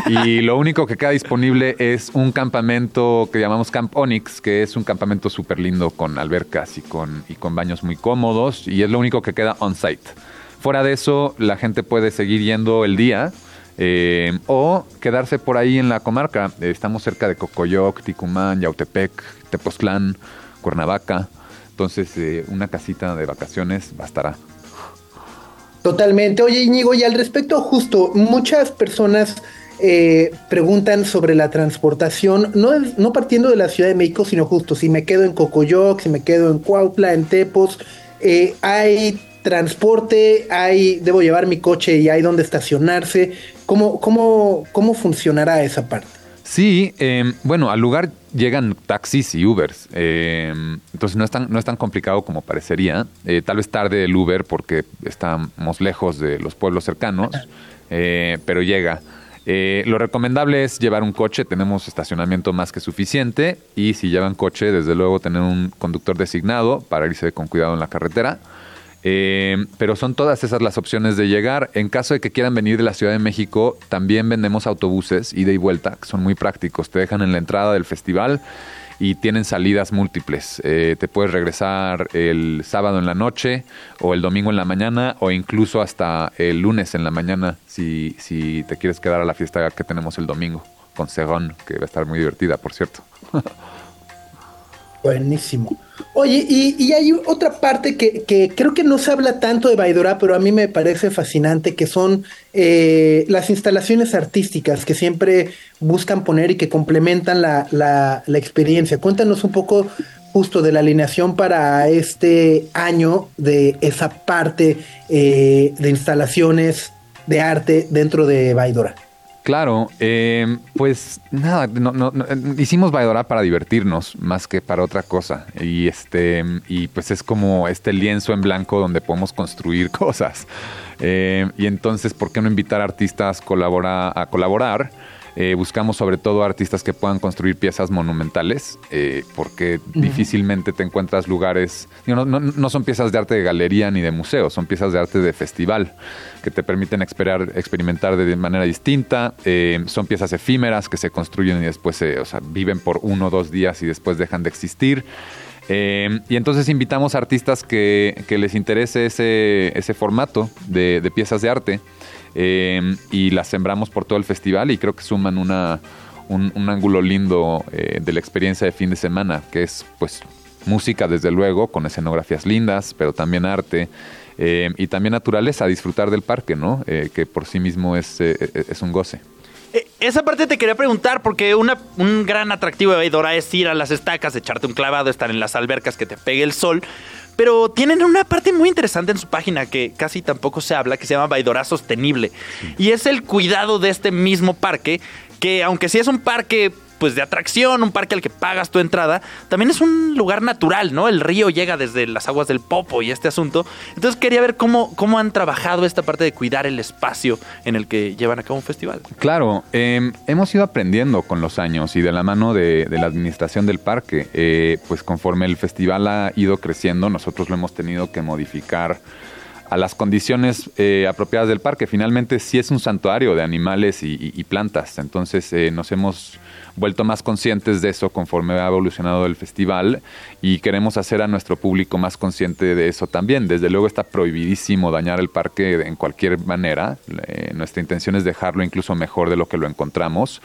Y lo único que queda disponible es un campamento que llamamos Camp Onyx, que es un campamento súper lindo con albercas y con, y con baños muy cómodos. Y es lo único que queda on-site. Fuera de eso, la gente puede seguir yendo el día eh, o quedarse por ahí en la comarca. Estamos cerca de Cocoyoc, Ticumán, Yautepec, Tepoztlán, Cuernavaca. Entonces, eh, una casita de vacaciones bastará. Totalmente. Oye, Íñigo, y al respecto, justo, muchas personas eh, preguntan sobre la transportación, no, no partiendo de la Ciudad de México, sino justo si me quedo en Cocoyoc, si me quedo en Cuautla, en Tepos, eh, hay transporte, hay, debo llevar mi coche y hay donde estacionarse. ¿Cómo, cómo, cómo funcionará esa parte? Sí, eh, bueno, al lugar llegan taxis y Ubers, eh, entonces no es, tan, no es tan complicado como parecería. Eh, tal vez tarde el Uber porque estamos lejos de los pueblos cercanos, eh, pero llega. Eh, lo recomendable es llevar un coche, tenemos estacionamiento más que suficiente y si llevan coche, desde luego tener un conductor designado para irse con cuidado en la carretera. Eh, pero son todas esas las opciones de llegar. En caso de que quieran venir de la Ciudad de México, también vendemos autobuses ida y vuelta, que son muy prácticos. Te dejan en la entrada del festival y tienen salidas múltiples. Eh, te puedes regresar el sábado en la noche o el domingo en la mañana o incluso hasta el lunes en la mañana si, si te quieres quedar a la fiesta que tenemos el domingo con Segón, que va a estar muy divertida, por cierto. Buenísimo. Oye, y, y hay otra parte que, que creo que no se habla tanto de Baidora, pero a mí me parece fascinante, que son eh, las instalaciones artísticas que siempre buscan poner y que complementan la, la, la experiencia. Cuéntanos un poco justo de la alineación para este año de esa parte eh, de instalaciones de arte dentro de Baidora. Claro, eh, pues nada, no, no, no, hicimos Baidora para divertirnos más que para otra cosa. Y este, y pues es como este lienzo en blanco donde podemos construir cosas. Eh, y entonces, ¿por qué no invitar artistas colabora, a colaborar? Eh, buscamos sobre todo artistas que puedan construir piezas monumentales, eh, porque difícilmente te encuentras lugares, no, no, no son piezas de arte de galería ni de museo, son piezas de arte de festival, que te permiten experimentar de manera distinta, eh, son piezas efímeras que se construyen y después se, o sea, viven por uno o dos días y después dejan de existir. Eh, y entonces invitamos a artistas que, que les interese ese, ese formato de, de piezas de arte eh, y las sembramos por todo el festival y creo que suman una, un, ángulo lindo eh, de la experiencia de fin de semana, que es pues música desde luego, con escenografías lindas, pero también arte. eh, y también naturaleza, disfrutar del parque, ¿no? Eh, que por sí mismo es, eh, es un goce. Esa parte te quería preguntar porque una- un gran atractivo de Baidora es ir a las estacas, echarte un clavado, estar en las albercas que te pegue el sol. Pero tienen una parte muy interesante en su página que casi tampoco se habla, que se llama Baidora Sostenible. Y es el cuidado de este mismo parque, que aunque sí es un parque pues de atracción, un parque al que pagas tu entrada, también es un lugar natural, ¿no? El río llega desde las aguas del Popo y este asunto. Entonces quería ver cómo, cómo han trabajado esta parte de cuidar el espacio en el que llevan a cabo un festival. Claro, eh, hemos ido aprendiendo con los años y de la mano de, la administración del parque, eh, pues conforme el festival ha ido creciendo, nosotros lo hemos tenido que modificar a las condiciones eh, apropiadas del parque. Finalmente sí es un santuario de animales y, y- y plantas, entonces eh, nos hemos vuelto más conscientes de eso conforme ha evolucionado el festival y queremos hacer a nuestro público más consciente de eso también. Desde luego está prohibidísimo dañar el parque en cualquier manera. Eh, nuestra intención es dejarlo incluso mejor de lo que lo encontramos.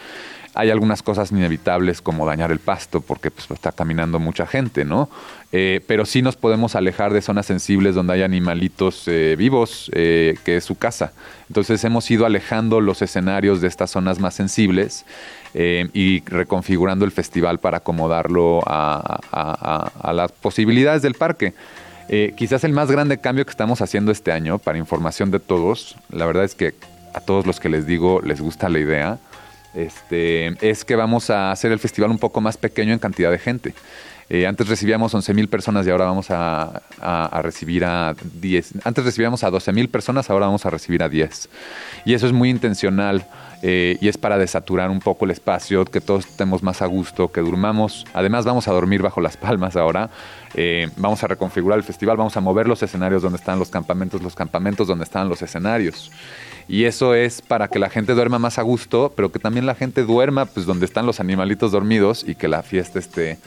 Hay algunas cosas inevitables como dañar el pasto porque pues, está caminando mucha gente, ¿no? Eh, pero sí nos podemos alejar de zonas sensibles donde hay animalitos eh, vivos, que es su casa. Entonces hemos ido alejando los escenarios de estas zonas más sensibles eh, y reconfigurando el festival para acomodarlo a, las posibilidades del parque. Eh, quizás el más grande cambio que estamos haciendo este año, para información de todos, la verdad es que a todos los que les digo les gusta la idea, este, es que vamos a hacer el festival un poco más pequeño en cantidad de gente. Eh, antes recibíamos 11 mil personas y ahora vamos a, a- recibir a 10. Antes recibíamos a 12 mil personas, ahora vamos a recibir a 10. Y eso es muy intencional eh, y es para desaturar un poco el espacio, que todos estemos más a gusto, que durmamos. Además vamos a dormir bajo las palmas ahora. Eh, vamos a reconfigurar el festival, vamos a mover los escenarios donde están los campamentos, los campamentos donde están los escenarios. Y eso es para que la gente duerma más a gusto, pero que también la gente duerma pues donde están los animalitos dormidos y que la fiesta esté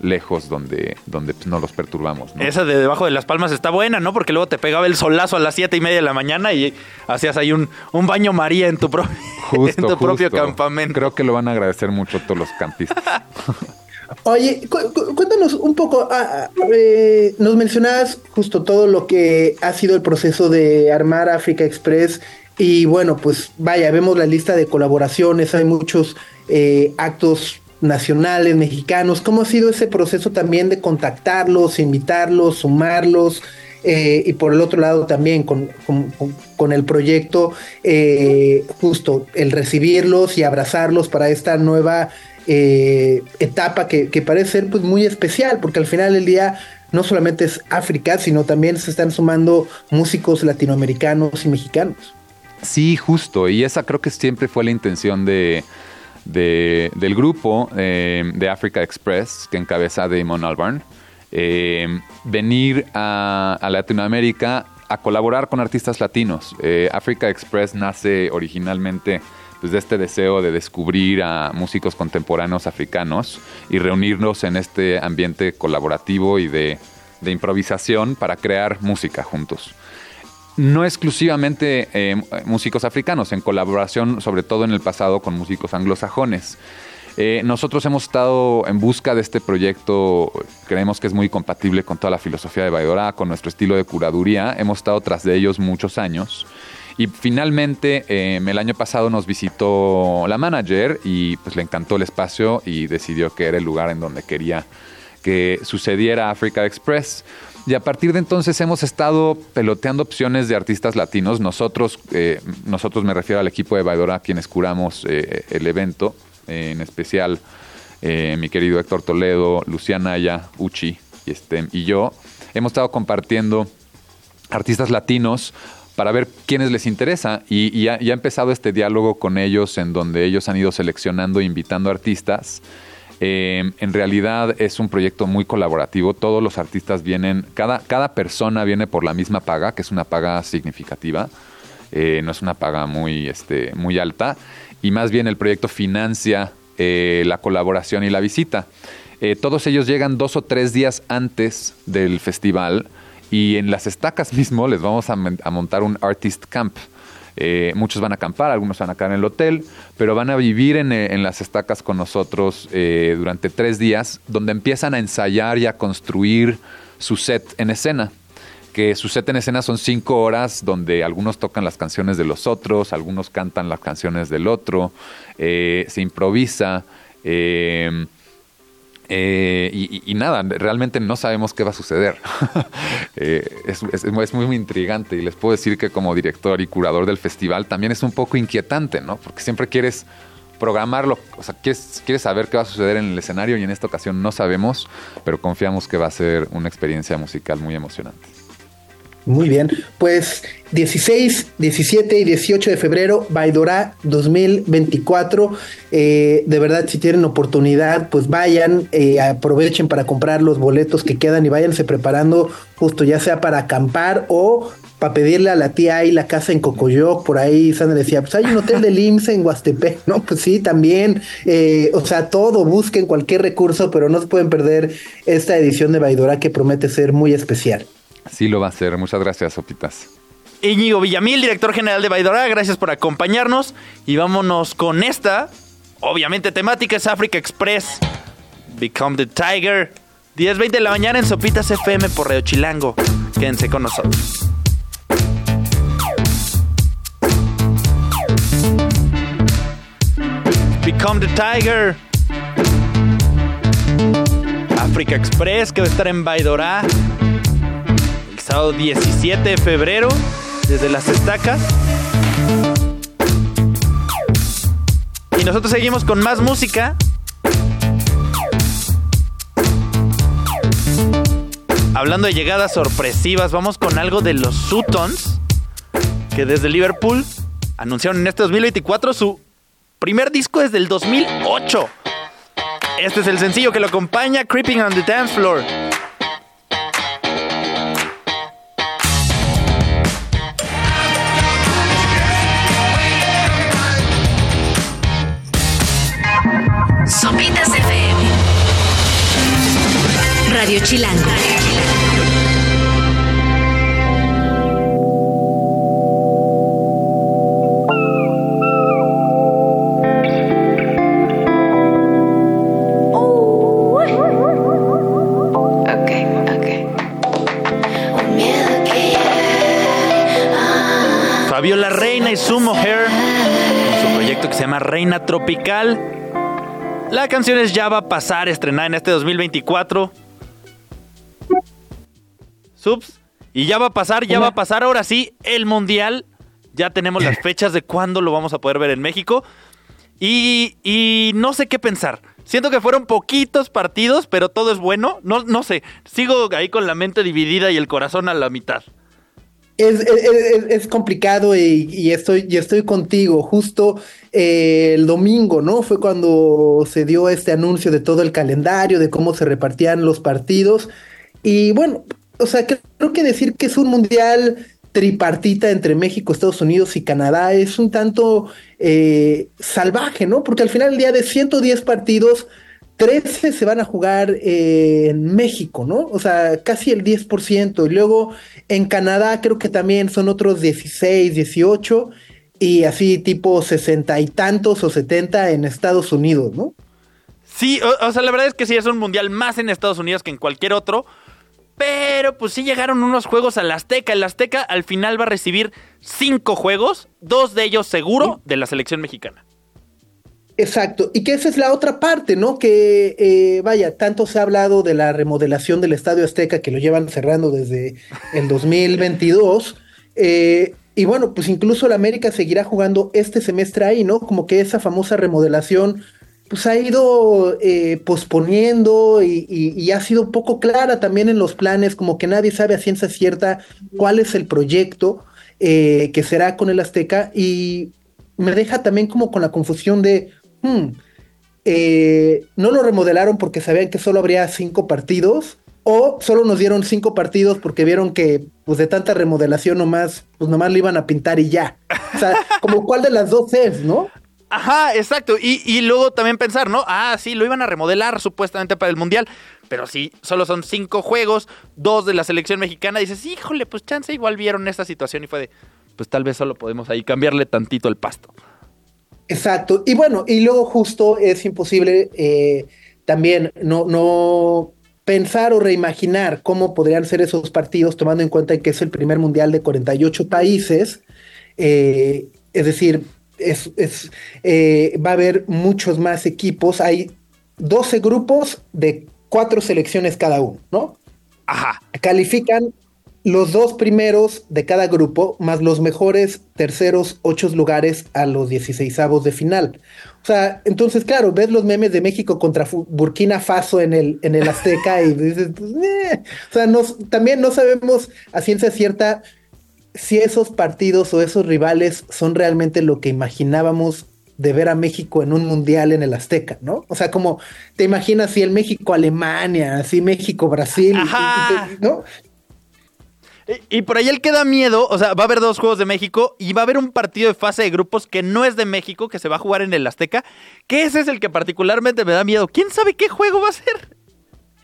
lejos donde, donde pues, no los perturbamos. ¿no? Esa de debajo de las palmas está buena, ¿no? Porque luego te pegaba el solazo a las siete y media de la mañana y hacías ahí un, un baño María en tu, pro- Justo, en tu propio campamento. Creo que lo van a agradecer mucho todos los campistas. Oye, cu- cu- cuéntanos un poco, ah, ah, eh, nos mencionabas justo todo lo que ha sido el proceso de armar Africa Express y bueno, pues vaya, vemos la lista de colaboraciones, hay muchos eh, actos nacionales, mexicanos, ¿cómo ha sido ese proceso también de contactarlos, invitarlos, sumarlos? Eh, y por el otro lado también con, con- el proyecto, eh, justo el recibirlos y abrazarlos para esta nueva eh, etapa que, que parece ser pues muy especial, porque al final del día no solamente es África, sino también se están sumando músicos latinoamericanos y mexicanos. Sí, justo. Y esa creo que siempre fue la intención de, de- del grupo eh, de Africa Express, que encabeza Damon Albarn. eh, venir a, Latinoamérica a colaborar con artistas latinos. Eh, Africa Express nace originalmente pues, de este deseo de descubrir a músicos contemporáneos africanos y reunirnos en este ambiente colaborativo y de improvisación para crear música juntos no exclusivamente eh, músicos africanos, en colaboración sobre todo en el pasado con músicos anglosajones. Eh, nosotros hemos estado en busca de este proyecto, creemos que es muy compatible con toda la filosofía de Baidora, con nuestro estilo de curaduría, hemos estado tras de ellos muchos años. Y finalmente, eh, el año pasado nos visitó la manager y pues le encantó el espacio y decidió que era el lugar en donde quería que sucediera Africa Express. Y a partir de entonces hemos estado peloteando opciones de artistas latinos. Nosotros, eh, nosotros me refiero al equipo de Baidora, quienes curamos eh, el evento, eh, en especial eh, mi querido Héctor Toledo, Luciana Aya, Uchi y, este, y yo. Hemos estado compartiendo artistas latinos para ver quiénes les interesa y, y ha, y ha empezado este diálogo con ellos en donde ellos han ido seleccionando e invitando artistas. Eh, en realidad es un proyecto muy colaborativo. Todos los artistas vienen, cada, cada persona viene por la misma paga, que es una paga significativa. Eh, no es una paga muy, este, muy alta. Y más bien el proyecto financia eh, la colaboración y la visita. Todos ellos llegan dos o tres días antes del festival y en las estacas mismo les vamos a montar un artist camp. Eh, muchos van a acampar, algunos van a quedar en el hotel, pero van a vivir en, eh, en las estacas con nosotros eh, durante tres días, donde empiezan a ensayar y a construir su set en escena. Que su set en escena son cinco horas donde algunos tocan las canciones de los otros, algunos cantan las canciones del otro, se improvisa. Eh, y, nada, realmente no sabemos qué va a suceder. Eh, es, es- muy intrigante y les puedo decir que como director y curador del festival también es un poco inquietante, ¿no? Porque siempre quieres programarlo, o sea, quieres, quieres saber qué va a suceder en el escenario y en esta ocasión no sabemos, pero confiamos que va a ser una experiencia musical muy emocionante. Muy bien, pues 16, 17 y 18 de febrero, Baidora 2024. Eh, de verdad, si tienen oportunidad, pues vayan, eh, aprovechen para comprar los boletos que quedan y váyanse preparando justo ya sea para acampar o para pedirle a la tía ahí la casa en Cocoyoc, por ahí Sandra decía, pues hay un hotel de IMSS en Huastepec, ¿no? Pues sí, también, eh, o sea, todo, busquen cualquier recurso, pero no se pueden perder esta edición de Baidora que promete ser muy especial. Sí lo va a ser. Muchas gracias, Sopitas. Íñigo Villamil, director general de Baidora, gracias por acompañarnos. Y vámonos con esta, obviamente temática es Africa Express. Become the Tiger. 10.20 de la mañana en Sopitas FM por Radio Chilango. Quédense con nosotros. Become the Tiger. Africa Express que va a estar en Baidora el sábado 17 de febrero desde las estacas. Y nosotros seguimos con más música. Hablando de llegadas sorpresivas, vamos con algo de los Sutons, que desde Liverpool anunciaron en este 2024 su primer disco desde el 2008. Este es el sencillo que lo acompaña, Creeping on the Dance Floor. Chilango. Miedo que Fabiola Reina y Sumo Hair con su proyecto que se llama Reina Tropical. La canción es Ya va a pasar, estrenada en este 2024. Subs. Y ya va a pasar, ya va a pasar ahora sí el Mundial. Ya tenemos las fechas de cuándo lo vamos a poder ver en México. Y, y no sé qué pensar. Siento que fueron poquitos partidos, pero todo es bueno. No, no sé. Sigo ahí con la mente dividida y el corazón a la mitad. Es, es- es- es complicado y, y estoy, y estoy contigo. Justo eh, el domingo, ¿no? Fue cuando se dio este anuncio de todo el calendario, de cómo se repartían los partidos. Y bueno, o sea, creo que decir que es un mundial tripartita entre México, Estados Unidos y Canadá es un tanto eh, salvaje, ¿no? Porque al final del día de 110 partidos, 13 se van a jugar en México, ¿no? O sea, casi el 10%. Y luego en Canadá creo que también son otros 16, 18. Y así tipo 60 y tantos o 70 en Estados Unidos, ¿no? Sí, o sea, la verdad es que sí es un mundial más en Estados Unidos que en cualquier otro. Pero pues sí llegaron unos juegos al Azteca. El Azteca al final va a recibir cinco juegos, dos de ellos seguro de la selección mexicana. Exacto, y que esa es la otra parte, ¿no? Que eh, vaya, tanto se ha hablado de la remodelación del Estadio Azteca que lo llevan cerrando desde el 2022. eh, y bueno, pues incluso el América seguirá jugando este semestre ahí, ¿no? Como que esa famosa remodelación pues ha ido eh, posponiendo y, ha sido poco clara también en los planes, como que nadie sabe a ciencia cierta cuál es el proyecto eh, que será con el Azteca y me deja también como con la confusión de, hmm, eh, no lo remodelaron porque sabían que solo habría cinco partidos o solo nos dieron cinco partidos porque vieron que pues de tanta remodelación nomás, pues nomás lo iban a pintar y ya. O sea, como cuál de las dos es, ¿no? Ajá, exacto. Y, y luego también pensar, ¿no? Ah, sí, lo iban a remodelar supuestamente para el Mundial. Pero sí, solo son cinco juegos, dos de la selección mexicana. Dices, híjole, pues chance igual vieron esta situación y fue de, pues tal vez solo podemos ahí cambiarle tantito el pasto. Exacto. Y bueno, y luego justo es imposible eh, también no, no pensar o reimaginar cómo podrían ser esos partidos, tomando en cuenta que es el primer mundial de 48 países. Eh, es decir, es, es, eh, va a haber muchos más equipos. Hay 12 grupos de cuatro selecciones cada uno, ¿no? Ajá. Califican los dos primeros de cada grupo, más los mejores terceros ocho lugares a los 16 de final. O sea, entonces, claro, ves los memes de México contra Burkina Faso en el, en el Azteca y dices, pues, eh. o sea, nos- también no sabemos a ciencia cierta si esos partidos o esos rivales son realmente lo que imaginábamos de ver a México en un mundial en el Azteca, ¿no? O sea, como te imaginas si el México-Alemania, así México-Brasil, ¿no? Y, y por ahí el que da miedo, o sea, va a haber dos juegos de México y va a haber un partido de fase de grupos que no es de México, que se va a jugar en el Azteca, que ese es el que particularmente me da miedo. ¿Quién sabe qué juego va a ser?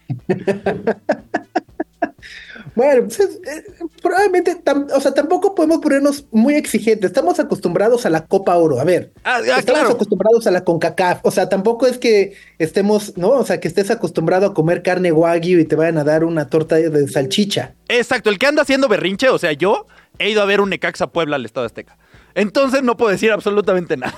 Bueno, pues es- eh, probablemente, tam- o sea, tampoco podemos ponernos muy exigentes. Estamos acostumbrados a la Copa Oro. A ver, Ah, ah, estamos claro. acostumbrados a la CONCACAF. O sea, tampoco es que estemos, ¿no? O sea, que estés acostumbrado a comer carne wagyu y te vayan a dar una torta de salchicha. Exacto, el que anda haciendo berrinche, o sea, yo he ido a ver un Necaxa Puebla al Estado Azteca. Entonces no puedo decir absolutamente nada.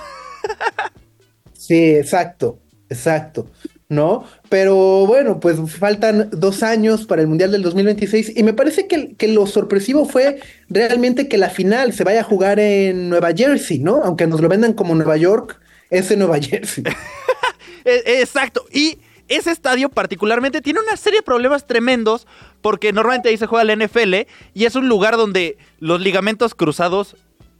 Sí, exacto, exacto, ¿no? Pero bueno, pues faltan dos años para el Mundial del 2026 y me parece que, que lo sorpresivo fue realmente que la final se vaya a jugar en Nueva Jersey, ¿no? Aunque nos lo vendan como Nueva York, es en Nueva Jersey. Eh, Exacto. Y ese estadio particularmente tiene una serie de problemas tremendos porque normalmente ahí se juega la NFL y es un lugar donde los ligamentos cruzados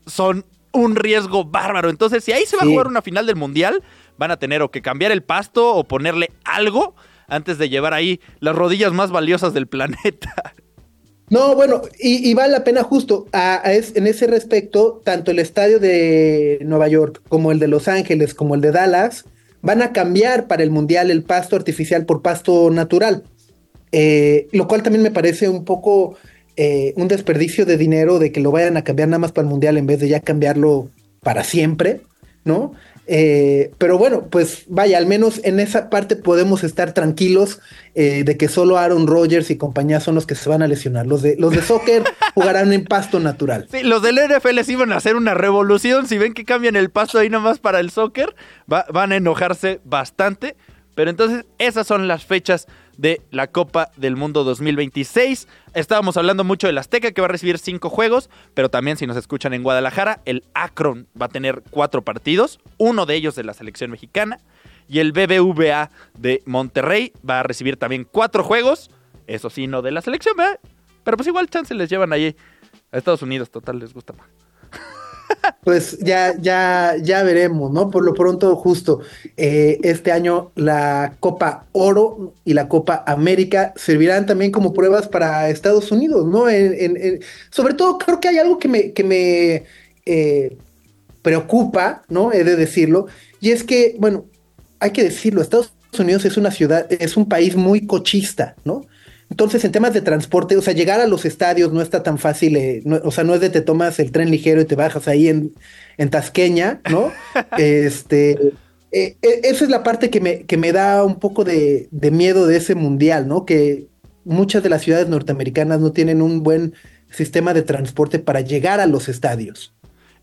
son un riesgo bárbaro. Entonces, si ahí se va a jugar una final del Mundial, van a tener o que cambiar el pasto o ponerle algo antes de llevar ahí las rodillas más valiosas del planeta. No, bueno, y, vale la pena justo es- en ese respecto, tanto el estadio de Nueva York como el de Los Ángeles como el de Dallas van a cambiar para el Mundial el pasto artificial por pasto natural. eh, lo cual también me parece un poco eh, un desperdicio de dinero de que lo vayan a cambiar nada más para el Mundial en vez de ya cambiarlo para siempre, ¿no? Eh, pero bueno, pues vaya, al menos en esa parte podemos estar tranquilos eh, de que solo Aaron Rodgers y compañía son los que se van a lesionar. Los de, los de soccer jugarán en pasto natural. Sí, los del NFL sí iban a hacer una revolución. Si ven que cambian el pasto ahí nomás para el soccer, va- van a enojarse bastante. Pero entonces, esas son las fechas de la Copa del Mundo 2026. Estábamos hablando mucho del Azteca, que va a recibir cinco juegos, pero también si nos escuchan en Guadalajara, el Akron va a tener cuatro partidos, uno de ellos de la selección mexicana, y el BBVA de Monterrey va a recibir también cuatro juegos, eso sí, no de la selección, ¿verdad? Pero pues igual chance les llevan allí a Estados Unidos, total, les gusta más. Pues ya, ya, ya veremos, ¿no? Por lo pronto, justo eh, este año la Copa Oro y la Copa América servirán también como pruebas para Estados Unidos, ¿no? Sobre todo, creo que hay algo que me, que me eh, preocupa, ¿no? He de decirlo, y es que, bueno, hay que decirlo, Estados Unidos es una ciudad, es un país muy cochista, ¿no? Entonces, en temas de transporte, o sea, llegar a los estadios no está tan fácil, eh, no- o sea, no es de te tomas el tren ligero y te bajas ahí en, en Tasqueña, ¿no? este, eh, eh, esa es la parte que me, que me da un poco de, de miedo de ese mundial, ¿no? Que muchas de las ciudades norteamericanas no tienen un buen sistema de transporte para llegar a los estadios.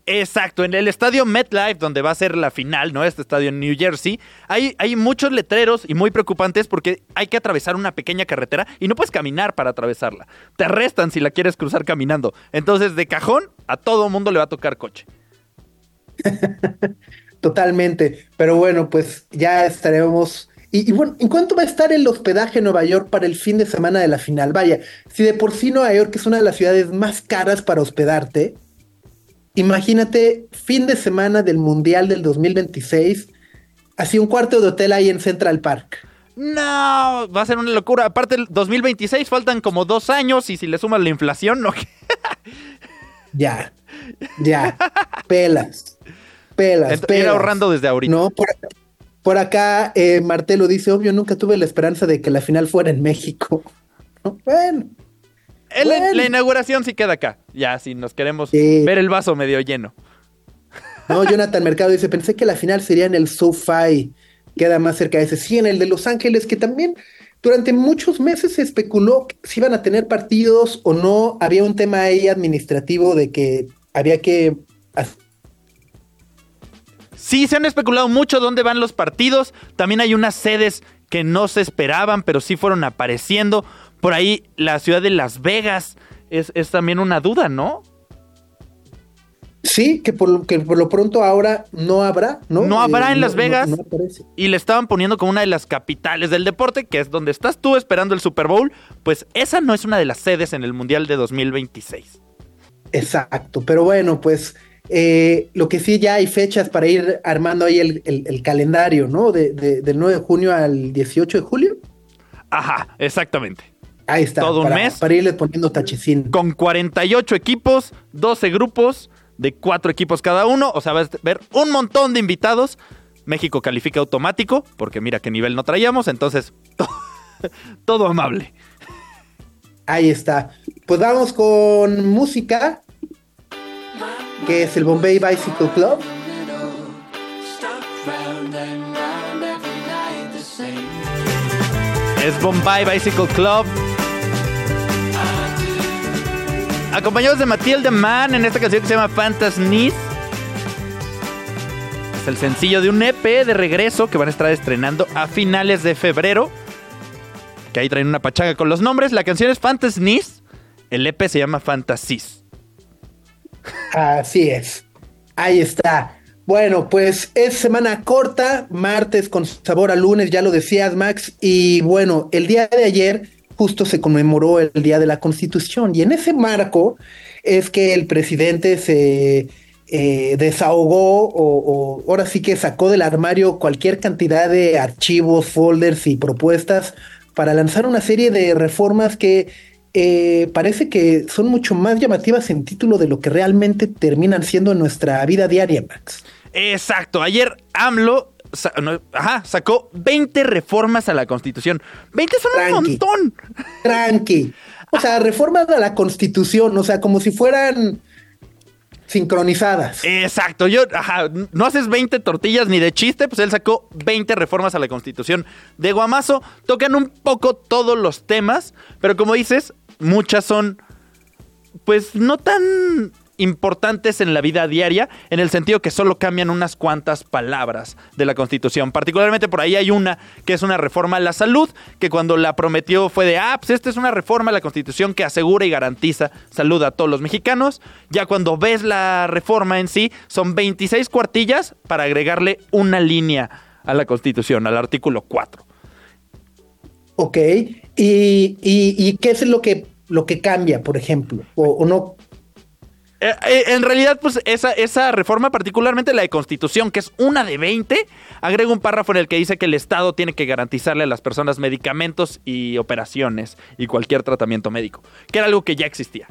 Exacto, en el estadio MetLife, donde va a ser la final, ¿no? Este estadio en New Jersey, hay, hay muchos letreros y muy preocupantes porque hay que atravesar una pequeña carretera y no puedes caminar para atravesarla. Te arrestan si la quieres cruzar caminando. Entonces, de cajón, a todo mundo le va a tocar coche. Totalmente. Pero bueno, pues ya estaremos. Y, y bueno, ¿en cuánto va a estar el hospedaje en Nueva York para el fin de semana de la final? Vaya, si de por sí Nueva York es una de las ciudades más caras para hospedarte, imagínate fin de semana del Mundial del 2026, así un cuarto de hotel ahí en Central Park. No, va a ser una locura. Aparte, el 2026 faltan como dos años y si le sumas la inflación, no. Ya, ya, pelas, pelas, Ent- ir pelas. ahorrando desde ahorita. No, por, por acá eh, Martelo dice, obvio, nunca tuve la esperanza de que la final fuera en México. ¿No? Bueno, El- bueno. La inauguración sí queda acá. Ya, si nos queremos Sí. ver el vaso medio lleno. no, Jonathan Mercado dice, pensé que la final sería en el SoFi, queda más cerca de ese. Sí, en el de Los Ángeles, que también durante muchos meses se especuló si iban a tener partidos o no. Había un tema ahí administrativo de que había que Sí, se han especulado mucho dónde van los partidos. También hay unas sedes que no se esperaban, pero sí fueron apareciendo. Por ahí la ciudad de Las Vegas es, es también una duda, ¿no? Sí, que por, lo, que por lo pronto ahora no habrá, ¿no? No habrá Eh, en Las Vegas. no. Y le estaban poniendo como una de las capitales del deporte, que es donde estás tú esperando el Super Bowl. Pues esa no es una de las sedes en el Mundial de 2026. Exacto, pero bueno, pues eh, lo que sí ya hay fechas para ir armando ahí el, el- el calendario, ¿no? De, de- del 9 de junio al 18 de julio. Ajá, exactamente. Ahí está. Todo un mes. Para irle poniendo tachecín. Con 48 equipos, 12 grupos de 4 equipos cada uno. O sea, vas a ver un montón de invitados. México califica automático, porque mira qué nivel no traíamos. Entonces, todo amable. Ahí está. Pues vamos con música, que es el Bombay Bicycle Club. Es Bombay Bicycle Club. Acompañados de Matilda Mann en esta canción que se llama Fantasnis. Es el sencillo de un EP de regreso que van a estar estrenando a finales de febrero. Que ahí traen una pachanga con los nombres. La canción es Fantasnis. El EP se llama Fantasies. Así es. Ahí está. Bueno, pues es semana corta, martes con sabor a lunes, ya lo decías, Max. Y bueno, el día de ayer justo se conmemoró el Día de la Constitución. Y en ese marco es que el presidente se eh, desahogó o, ahora sí que sacó del armario cualquier cantidad de archivos, folders y propuestas para lanzar una serie de reformas que eh, parece que son mucho más llamativas en título de lo que realmente terminan siendo en nuestra vida diaria, Max. Exacto. Ayer AMLO sa- no, ajá, sacó 20 reformas a la Constitución. 20 son un montón. Tranqui. O sea, reformas a la constitución, o sea, como si fueran sincronizadas. Exacto, yo, ajá, no haces 20 tortillas ni de chiste, pues él sacó 20 reformas a la Constitución de Guamazo. Tocan un poco todos los temas, pero como dices, muchas son, pues no tan importantes en la vida diaria, en el sentido que solo cambian unas cuantas palabras de la Constitución. Particularmente por ahí hay una que es una reforma a la salud, que cuando la prometió fue de, ah, pues esta es una reforma a la Constitución que asegura y garantiza salud a todos los mexicanos. Ya cuando ves la reforma en sí, son 26 cuartillas para agregarle una línea a la Constitución, al artículo 4. Ok. ¿Y, y, qué es lo que, lo que cambia, por ejemplo? O no. Eh, eh, en realidad, pues esa, reforma, particularmente la de Constitución, que es una de 20, agrega un párrafo en el que dice que el Estado tiene que garantizarle a las personas medicamentos y operaciones y cualquier tratamiento médico, que era algo que ya existía.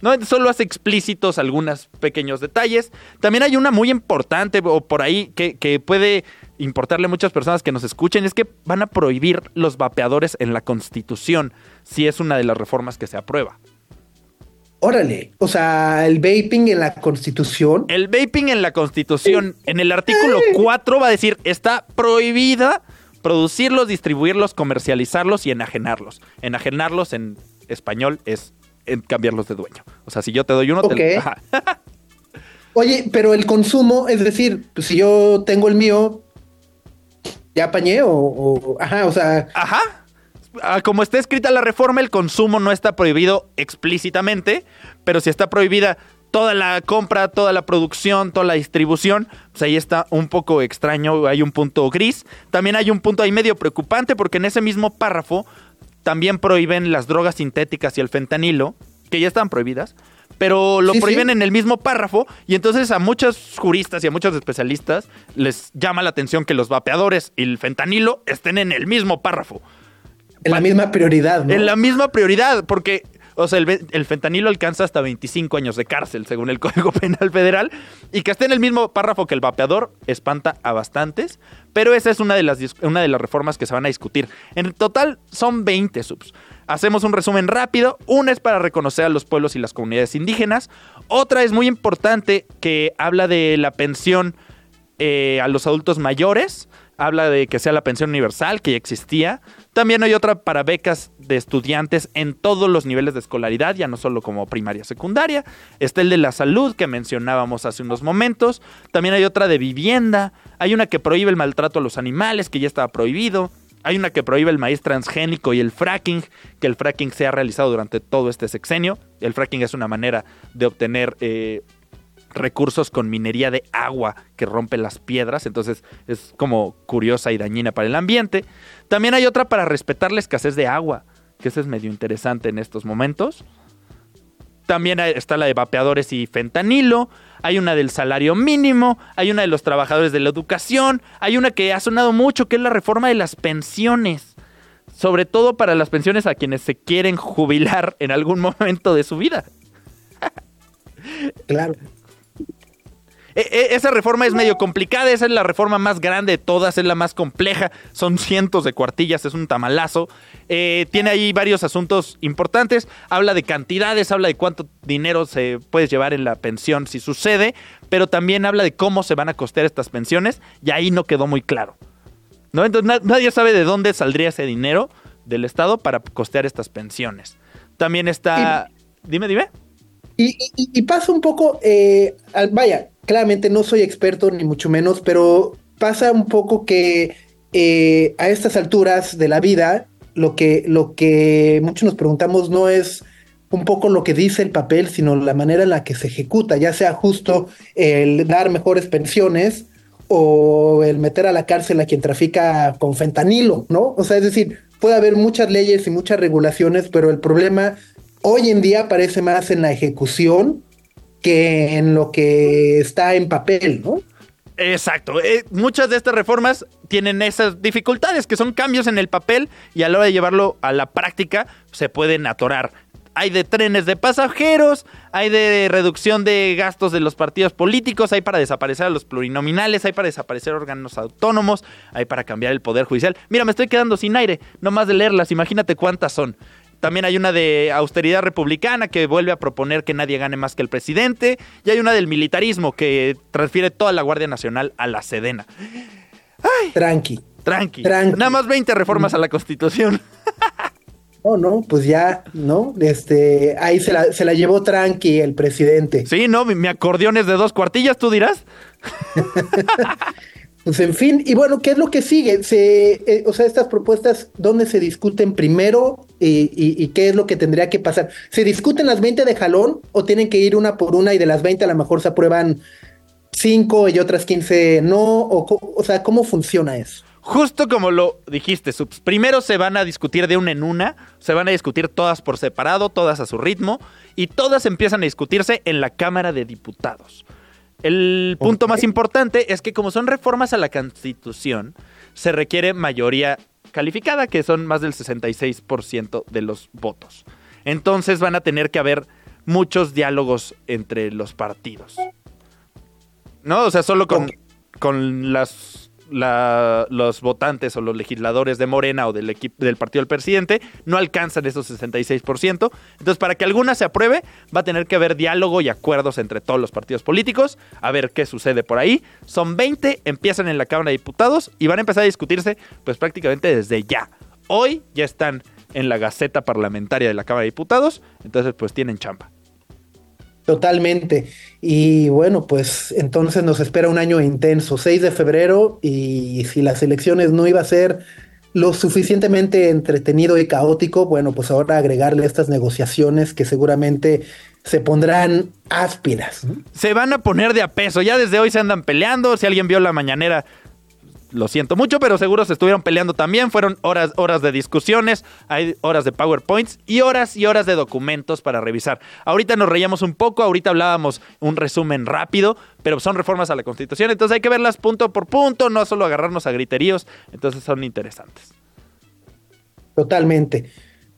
¿no? Solo hace explícitos algunos pequeños detalles. También hay una muy importante, o por ahí, que, que puede importarle a muchas personas que nos escuchen, es que van a prohibir los vapeadores en la Constitución, si es una de las reformas que se aprueba. Órale. O sea, el vaping en la constitución. El vaping en la Constitución, en el artículo 4 va a decir, está prohibida producirlos, distribuirlos, comercializarlos y enajenarlos. Enajenarlos en español es en cambiarlos de dueño. O sea, si yo te doy uno, te. Ajá. Oye, pero el consumo, es decir, pues, si yo tengo el mío, ya apañé o, o- ajá, o sea, Ajá. Ah, Como está escrita la reforma, el consumo no está prohibido explícitamente, pero si está prohibida toda la compra, toda la producción, toda la distribución, pues ahí está un poco extraño, hay un punto gris. También hay un punto ahí medio preocupante porque en ese mismo párrafo también prohíben las drogas sintéticas y el fentanilo, que ya están prohibidas, pero lo Sí, sí. prohíben en el mismo párrafo y entonces a muchos juristas y a muchos especialistas les llama la atención que los vapeadores y el fentanilo estén en el mismo párrafo. En la misma prioridad, ¿no? En la misma prioridad, porque, o sea, el, el fentanilo alcanza hasta 25 años de cárcel, según el Código Penal Federal, y que esté en el mismo párrafo que el vapeador espanta a bastantes, pero esa es una de las, una de las reformas que se van a discutir. En total son 20 subs. Hacemos un resumen rápido. Una es para reconocer a los pueblos y las comunidades indígenas. Otra es muy importante que habla de la pensión eh, a los adultos mayores. Habla de que sea la pensión universal, que ya existía. También hay otra para becas de estudiantes en todos los niveles de escolaridad, ya no solo como primaria, secundaria. Está el de la salud, que mencionábamos hace unos momentos. También hay otra de vivienda. Hay una que prohíbe el maltrato a los animales, que ya estaba prohibido. Hay una que prohíbe el maíz transgénico y el fracking, que el fracking se ha realizado durante todo este sexenio. El fracking es una manera de obtener eh, recursos con minería de agua que rompe las piedras, entonces es como curiosa y dañina para el ambiente. También hay otra para respetar la escasez de agua, que eso es medio interesante en estos momentos. También está la de vapeadores y fentanilo, hay una del salario mínimo, hay una de los trabajadores de la educación, hay una que ha sonado mucho, que es la reforma de las pensiones. Sobre todo para las pensiones a quienes se quieren jubilar en algún momento de su vida. Claro. E- e- esa reforma es medio complicada, esa es la reforma más grande de todas, es la más compleja, son cientos de cuartillas, es un tamalazo. Eh, tiene ahí varios asuntos importantes, habla de cantidades, habla de cuánto dinero se puede llevar en la pensión si sucede, pero también habla de cómo se van a costear estas pensiones y ahí no quedó muy claro. ¿no? Entonces na- nadie sabe de dónde saldría ese dinero del Estado para costear estas pensiones. También está... Dime, dime. Y, y- y pasa un poco, eh, vaya, claramente no soy experto ni mucho menos, pero pasa un poco que eh, a estas alturas de la vida, lo que, lo que muchos nos preguntamos no es un poco lo que dice el papel, sino la manera en la que se ejecuta, ya sea justo el dar mejores pensiones o el meter a la cárcel a quien trafica con fentanilo, ¿no? O sea, es decir, puede haber muchas leyes y muchas regulaciones, pero el problema hoy en día parece más en la ejecución que en lo que está en papel, ¿no? Exacto. Eh, muchas de estas reformas tienen esas dificultades, que son cambios en el papel y a la hora de llevarlo a la práctica se pueden atorar. Hay de trenes de pasajeros, hay de reducción de gastos de los partidos políticos, hay para desaparecer a los plurinominales, hay para desaparecer órganos autónomos, hay para cambiar el poder judicial. Mira, me estoy quedando sin aire, no más de leerlas, imagínate cuántas son. También hay una de austeridad republicana que vuelve a proponer que nadie gane más que el presidente. Y hay una del militarismo que transfiere toda la Guardia Nacional a la Sedena. Tranqui. Tranqui. Tranqui. Nada más 20 reformas a la Constitución. No, no, pues ya, ¿no? Este, ahí se la, se la llevó tranqui el presidente. Sí, no, mi, mi acordeón es de dos cuartillas, tú dirás. Pues en fin, y bueno, ¿qué es lo que sigue? Se, eh, o sea, estas propuestas, ¿dónde se discuten primero y, qué es lo que tendría que pasar? ¿Se discuten las 20 de jalón o tienen que ir una por una y de las 20 a lo mejor se aprueban 5 y otras 15 no? O, sea, ¿cómo funciona eso? Justo como lo dijiste. Primero se van a discutir de una en una, se van a discutir todas por separado, todas a su ritmo, y todas empiezan a discutirse en la Cámara de Diputados. El punto más importante es que como son reformas a la Constitución, se requiere mayoría calificada, que son más del 66% de los votos. Entonces van a tener que haber muchos diálogos entre los partidos. ¿No? O sea, solo con, con las, la- los votantes o los legisladores de Morena o del del partido del presidente no alcanzan esos 66%. Entonces, para que alguna se apruebe, va a tener que haber diálogo y acuerdos entre todos los partidos políticos, a ver qué sucede por ahí. Son 20, empiezan en la Cámara de Diputados y van a empezar a discutirse pues prácticamente desde ya. Hoy ya están en la Gaceta Parlamentaria de la Cámara de Diputados, entonces pues tienen chamba. Totalmente. Y bueno, pues entonces nos espera un año intenso, 6 de febrero, y si las elecciones no iba a ser lo suficientemente entretenido y caótico, bueno, pues ahora agregarle estas negociaciones que seguramente se pondrán áspiras. ¿no? se van a poner de a peso. Ya desde hoy se andan peleando. Si alguien vio la mañanera, lo siento mucho, pero seguro se estuvieron peleando también. Fueron horas, horas de discusiones, hay horas de PowerPoints y horas y horas de documentos para revisar. Ahorita nos reíamos un poco, ahorita hablábamos un resumen rápido, pero son reformas a la Constitución, entonces hay que verlas punto por punto, no solo agarrarnos a griteríos, entonces son interesantes. Totalmente.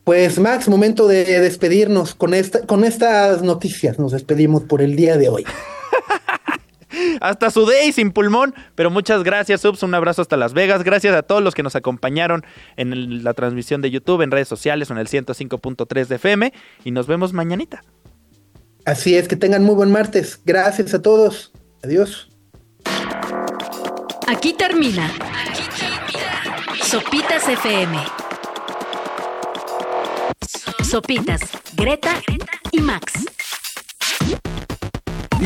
Pues Max, momento de despedirnos con, esta, con estas noticias. Nos despedimos por el día de hoy. hasta Sudey sin pulmón. Pero muchas gracias, Subs. Un abrazo hasta Las Vegas. Gracias a todos los que nos acompañaron en el- la transmisión de YouTube, en redes sociales o en el 105.3 de FM. Y nos vemos mañanita. Así es, que tengan muy buen martes. Gracias a todos. Adiós. Aquí termina. Aquí termina. Sopitas FM. Sopitas, Greta y Max.